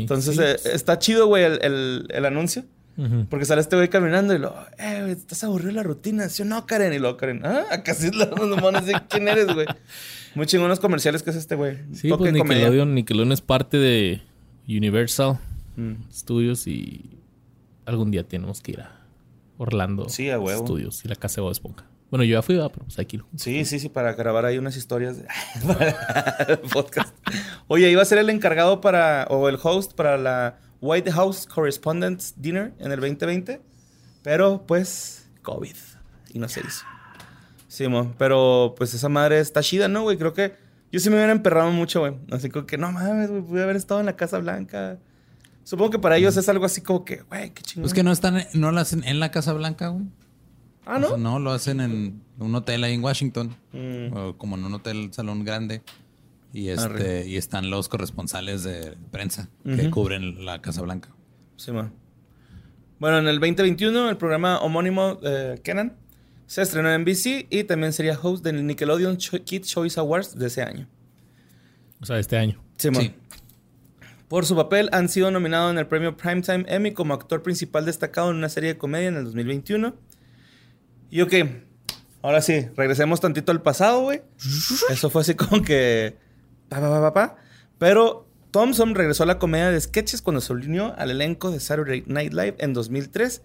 Entonces eh, está chido, güey, el, el- el anuncio. Porque sale este güey caminando y lo, eh, güey, estás aburrido de la rutina, ¿sí o no, Karen? Y luego Karen, ah, acá sí los monos de quién eres, güey. Muy chingones comerciales que es este güey. Sí, Toque pues. Nickelodeon, Nickelodeon es parte de Universal Mm. Studios y algún día tenemos que ir a Orlando Sí, a huevo. Studios y la casa de Bob Esponja. Bueno, yo ya fui, pero pues aquí. Sí, sí, sí, para grabar ahí unas historias de para podcast. Oye, iba a ser el encargado para, o el host para la White House Correspondents Dinner en el 2020, pero pues COVID y no se hizo. Sí, mo, pero pues esa madre está chida, ¿no, güey? Creo que yo sí me hubiera emperrado mucho, güey. Así como que no mames, güey, pude haber estado en la Casa Blanca. Supongo que para ellos es algo así como que, güey, qué chingón. Pues que no están, no lo hacen en la Casa Blanca, güey. Ah, O ¿no? sea, no, lo hacen en un hotel ahí en Washington. Mm. O como en un hotel salón grande. Y este, Arre. y están los corresponsales de prensa que cubren la Casa Blanca. Sí, ma. Bueno, en el 2021 el programa homónimo eh, Kenan se estrenó en NBC y también sería host del Nickelodeon Cho- Kids Choice Awards de ese año. O sea, este año. Sí. Por su papel han sido nominados en el premio Primetime Emmy como actor principal destacado en una serie de comedia en el 2021. Y ok, ahora sí, regresemos tantito al pasado, güey. Eso fue así como que... Pa, pa, pa, pa, pa. Pero Thompson regresó a la comedia de sketches cuando se unió al elenco de Saturday Night Live en 2003,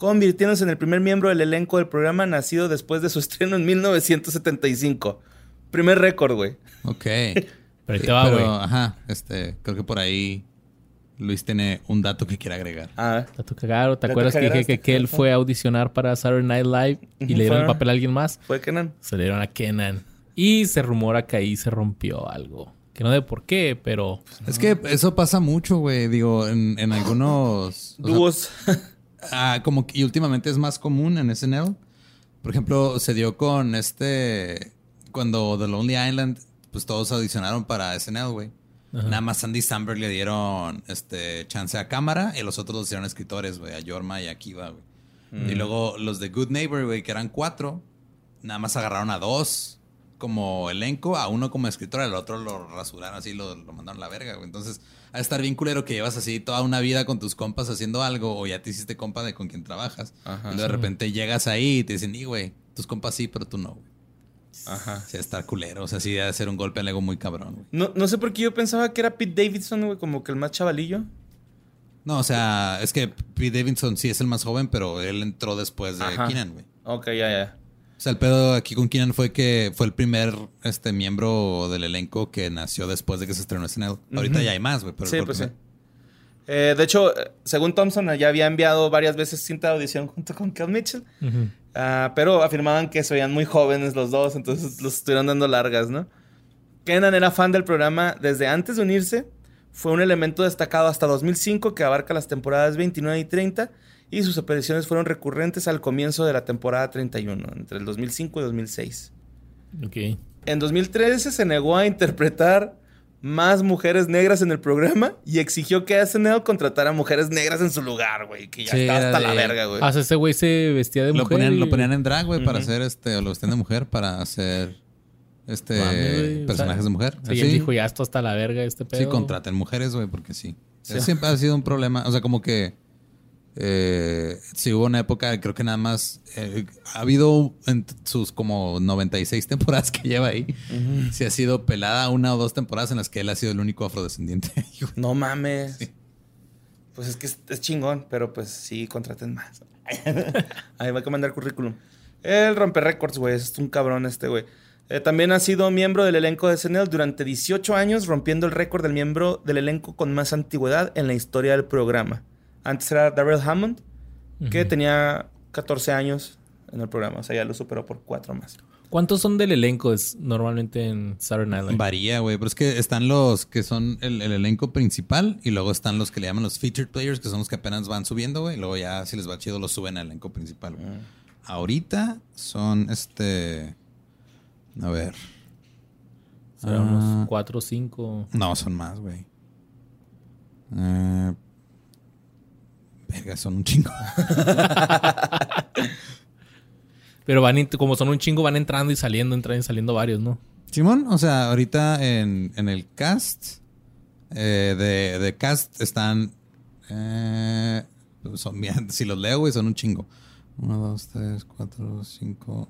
convirtiéndose en el primer miembro del elenco del programa nacido después de su estreno en 1975. Primer récord, güey. Ok. Pero ahí Sí, te va, pero, güey. Ajá, este, creo que por ahí Luis tiene un dato que quiere agregar. Ah, Tato cagaro. ¿Te acuerdas que dije cagaste. que, que él fue a audicionar para Saturday Night Live y le dieron el papel a alguien más? fue Kenan. Se le dieron a Kenan. Y se rumora que ahí se rompió algo. Que no de por qué, pero Es que eso pasa mucho, güey. Digo, en, en algunos... sea, Dúos. Ah, como que y últimamente es más común en SNL. Por ejemplo, se dio con este. Cuando The Lonely Island, pues todos audicionaron para SNL, güey. Nada más Andy Samberg le dieron este chance a cámara y los otros los hicieron escritores, güey, a Yorma y a Kiva, güey. Y luego los de Good Neighbor, güey, que eran cuatro, nada más agarraron a dos como elenco, a uno como escritor, al otro lo rasuraron así, lo, lo mandaron a la verga, güey. Entonces, a estar bien culero que llevas así toda una vida con tus compas haciendo algo, o ya te hiciste compa de con quien trabajas. Ajá. y luego de repente llegas ahí y te dicen, y güey, tus compas sí, pero tú no, güey. Ajá. Sí, está culero. O sea, sí, debe ser un golpe al ego muy cabrón, güey. No, no sé por qué yo pensaba que era Pete Davidson, güey, como que el más chavalillo. No, o sea, es que Pete Davidson sí es el más joven, pero él entró después de Ajá. Keenan, güey. Ok, ya, ya. O sea, el pedo aquí con Keenan fue que fue el primer este miembro del elenco que nació después de que se estrenó SNL. Ahorita ya hay más, güey, pero Sí, pues sí. Eh, de hecho, eh, según Thompson, ya había enviado varias veces cinta de audición junto con Kel Mitchell. Ah, pero afirmaban que se veían muy jóvenes los dos, entonces los estuvieron dando largas, ¿no? Kenan era fan del programa desde antes de unirse. Fue un elemento destacado hasta 2005 que abarca las temporadas 29 y 30 y sus apariciones fueron recurrentes al comienzo de la temporada 31, entre el 2005 y 2006. ok. En 2013 se negó a interpretar más mujeres negras en el programa y exigió que SNL contratara mujeres negras en su lugar, güey. Que ya Sí, está hasta la verga, güey. Ah, ese güey se vestía de Lo mujer. ponían, y- lo ponían en drag, güey, para hacer este, o lo vestían de mujer para hacer este o personajes sea, de mujer. Sí, él dijo, ya esto hasta la verga este pedo. sí, contraten mujeres, güey, porque sí. Eso siempre ha sido un problema. O sea, como que eh, sí hubo una época, creo que nada más eh, ha habido en sus como 96 temporadas que lleva ahí. Sí ha sido pelada una o dos temporadas en las que él ha sido el único afrodescendiente. No mames. Pues es que es, es chingón, pero pues sí, contraten más. Ahí va a mandar currículum. El rompe récords, güey. Es un cabrón este, güey. Eh, también ha sido miembro del elenco de SNL durante 18 años, rompiendo el récord del miembro del elenco con más antigüedad en la historia del programa. Antes era Darrell Hammond, que tenía 14 años en el programa. O sea, ya lo superó por cuatro más. ¿Cuántos son del elenco es normalmente en Saturday Night Live? Varía, güey. Pero es que están los que son el, el elenco principal y luego están los que le llaman los featured players, que son los que apenas van subiendo, güey. Y luego ya, si les va chido, los suben al elenco principal, güey. Ahorita son este. A ver. Ah. unos cuatro o cinco. No, son más, güey. Eh, verga, son un chingo. Pero van, como son un chingo, van entrando y saliendo, entrando y saliendo varios, ¿no? Simón, o sea, ahorita en, en el cast eh, de, de cast están. eh, son bien, si los leo, güey, son un chingo. Uno, dos, tres, cuatro, cinco,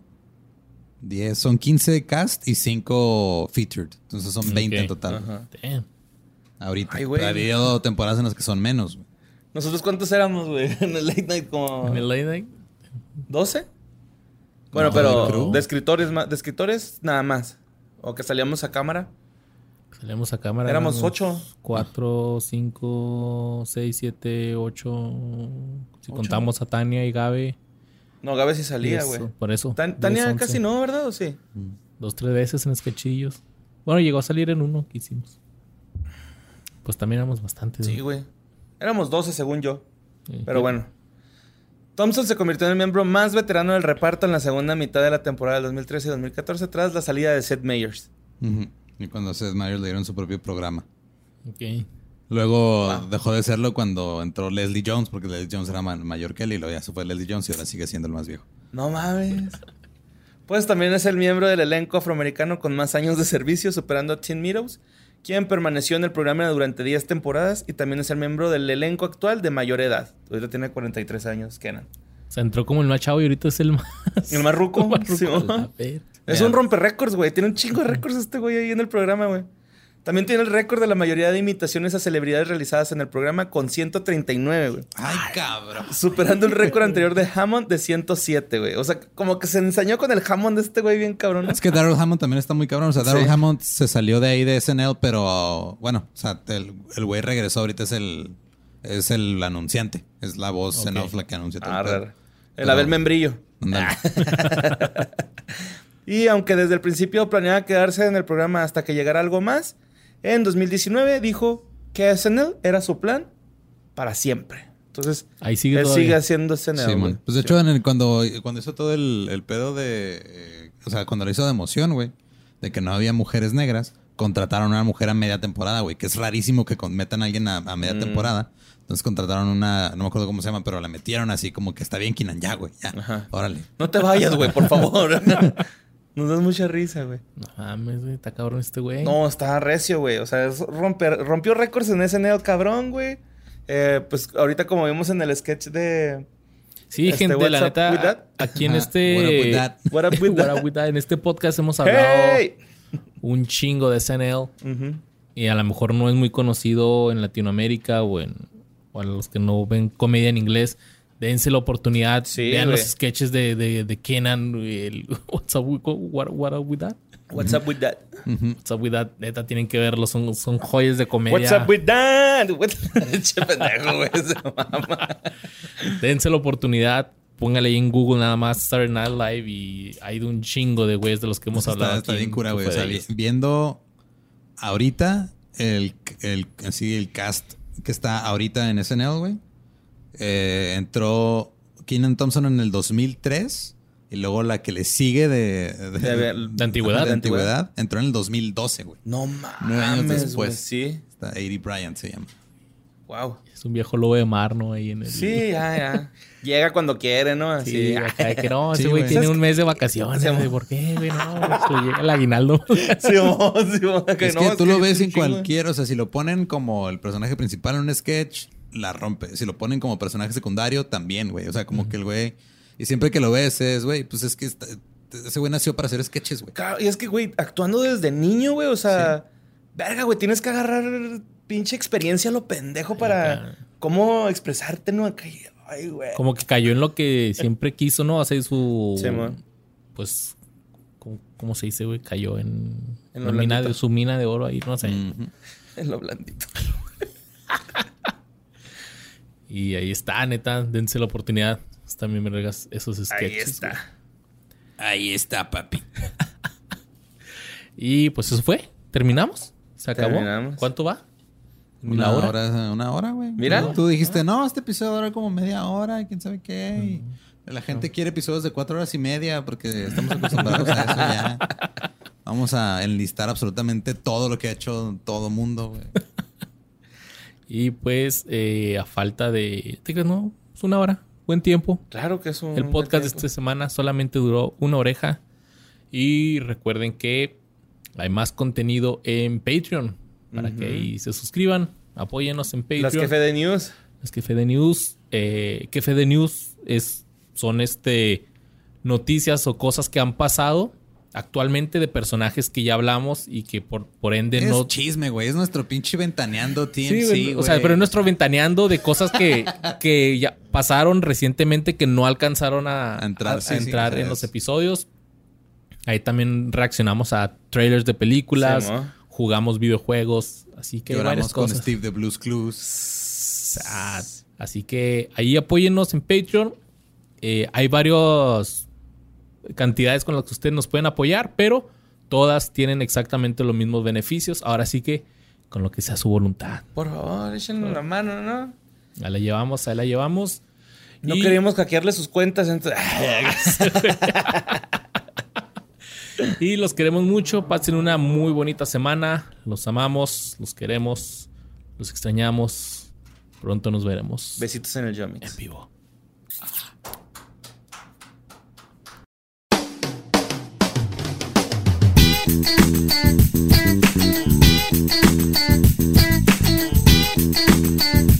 diez. Son 15 cast y 5 featured. Entonces son 20 en total. Ajá. Damn. Ahorita. Ay, güey. Pero ha habido temporadas en las que son menos. güey. ¿Nosotros cuántos éramos, güey? En el late night como... En el late night, ¿12? Bueno, No, pero de escritores, ma- de escritores nada más. O que salíamos a cámara. Salíamos a cámara. Éramos ocho. 4, 5, 6, 7, 8. Si Ocho. contamos a Tania y Gabe. No, Gabe sí salía, güey. Por eso. Tan- Tania once. casi no, ¿verdad? ¿O sí? Dos, tres veces en sketchillos. Bueno, llegó a salir en uno que hicimos. Pues también éramos bastantes. Sí, ¿no? güey. Éramos 12 según yo. Sí. Pero bueno. Thompson se convirtió en el miembro más veterano del reparto en la segunda mitad de la temporada del 2013 y 2014 tras la salida de Seth Meyers. Y cuando Seth Meyers le dieron su propio programa. Ok. Luego dejó de serlo cuando entró Leslie Jones, porque Leslie Jones era ma- mayor que él y luego ya se fue Leslie Jones y ahora sigue siendo el más viejo. No mames. Pues también es el miembro del elenco afroamericano con más años de servicio, superando a Tim Meadows, quien permaneció en el programa durante 10 temporadas y también es el miembro del elenco actual de mayor edad. Ahorita tiene 43 años, Kenan. O sea, entró como el más chavo y ahorita es el más. El más ruco. Es un romper récords, güey. Tiene un chingo de récords este güey ahí en el programa, güey. También tiene el récord de la mayoría de imitaciones a celebridades realizadas en el programa con 139, güey. ¡Ay, cabrón! Superando el récord anterior de Hammond de 107, güey. O sea, como que se ensañó con el Hammond de este güey bien cabrón. Es que Daryl Hammond también está muy cabrón. O sea, Daryl Sí. Hammond se salió de ahí de SNL, pero bueno, o sea, el el güey regresó ahorita, es el, es el anunciante. Es la voz en Ok. off la que anuncia todo. Ah, el. El Pero- Abel Membrillo. Y aunque desde el principio planeaba quedarse en el programa hasta que llegara algo más, en 2019 dijo que SNL era su plan para siempre. Entonces, Ahí sigue él todavía. sigue haciendo SNL. Sí, man. Pues de hecho, en el- cuando, cuando hizo todo el, el pedo de. eh, o sea, cuando lo hizo de emoción, güey, de que no había mujeres negras, contrataron a una mujer a media temporada, güey, que es rarísimo que con- metan a alguien a, a media Mm. temporada. Entonces contrataron una, no me acuerdo cómo se llama, pero la metieron así como que está bien Kinan ya, güey, ya. Ajá. Órale. No te vayas, güey, por favor. Nos das mucha risa, güey. No mames, güey. Está cabrón este güey. No, está recio, güey. O sea, es romper, rompió récords en SNL, cabrón, güey. Eh, pues ahorita como vimos en el sketch de... Sí, Este, gente, la neta, aquí en este. What up with that? What up with What that? up with that? En este podcast hemos hablado ¡Hey! un chingo de SNL. Ujú. Y a lo mejor no es muy conocido en Latinoamérica o en o a los que no ven comedia en inglés. Dense la oportunidad. Sí, vean los sketches de, de, de Kenan. El, what's, up with, what, what up with that? What's up with that? What's up with that? Neta, tienen que verlo. Son, son joyas de comedia. What's up with that? Che pendejo, güey. Dense la oportunidad. Póngale ahí en Google nada más Saturday Night Live y hay de un chingo de güeyes de los que hemos Está, hablado. está aquí bien en cura, güey. O sea, viendo ahorita el, el, así, el cast que está ahorita en SNL, güey. Eh, entró Keenan Thompson en el 2003 y luego la que le sigue de, de, De ver- de antigüedad. de antigüedad entró en el 2012, güey. No Nueve años mames, después. güey. Sí. Está 80 Bryant se llama. Wow. Es un viejo lobo de mar, ¿no? Ahí en el... Sí, ya, ya. Llega cuando quiere, ¿no? Así. Sí, acá de que no, ese Sí, güey güey. tiene ¿Sabes un mes de vacaciones. Sí, ¿Por qué, güey? No, le llega el aguinaldo. Sí, mo, sí, mo, que es no, que tú lo ves en chingo. cualquier, o sea, si lo ponen como el personaje principal en un sketch, la rompe. Si lo ponen como personaje secundario, también, güey. O sea, como que el güey. Y siempre que lo ves es, güey, pues es que está- ese güey nació para hacer sketches, güey. Claro, Y es que, güey, actuando desde niño, güey, o sea, verga, güey, tienes que agarrar pinche experiencia a lo pendejo para cómo expresarte, ¿no? Ay, güey. Como que cayó en lo que siempre quiso, ¿no? Hacer su... Sí, man. Pues... ¿cómo, cómo se dice, güey? Cayó en... En lo la mina de, su mina de oro ahí, no sé. En lo blandito. Y ahí está, neta. Dense la oportunidad. También me regas esos sketches. Ahí está. güey. Ahí está, papi. Y pues eso fue. ¿Terminamos? ¿Se acabó? Terminamos. ¿Cuánto va? Una ¿Una hora? hora, una hora, güey. Mira. Tú- Tú dijiste, no, este episodio dura como media hora y quién sabe qué. y La gente quiere episodios de cuatro horas y media porque estamos acostumbrados a eso ya. Vamos a enlistar absolutamente todo lo que ha hecho todo mundo, güey. Y pues, eh, a falta de. ¿Te crees? No, es una hora. Buen tiempo. Claro que es un. El podcast de esta semana solamente duró una oreja. Y recuerden que hay más contenido en Patreon. Para que ahí se suscriban. Apóyenos en Patreon. Las que de News. Es que Fede News, eh, que Fede News es, son este noticias o cosas que han pasado actualmente de personajes que ya hablamos y que por, por ende Es no. chisme, güey. Es nuestro pinche ventaneando TMC, Sí, güey. o sea, pero es nuestro ventaneando de cosas que, que ya pasaron recientemente que no alcanzaron a, A entrar, a- sí, a sí, entrar en los es- episodios. Ahí también reaccionamos a trailers de películas, Sí, ¿no? jugamos videojuegos, así que varias Lloramos con. Steve de Blues Clues. Así que ahí apóyennos en Patreon. Eh, hay varias cantidades con las que ustedes nos pueden apoyar, pero todas tienen exactamente los mismos beneficios. Ahora sí que con lo que sea su voluntad. Por favor, échenle la mano, ¿no? Ahí la llevamos, ahí la llevamos. No Y- queríamos hackearle sus cuentas. entonces- Y los queremos mucho. Pasen una muy bonita semana. Los amamos, los queremos, los extrañamos. Pronto nos veremos Besitos en el Yomix. en vivo. Thank you.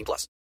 18 plus.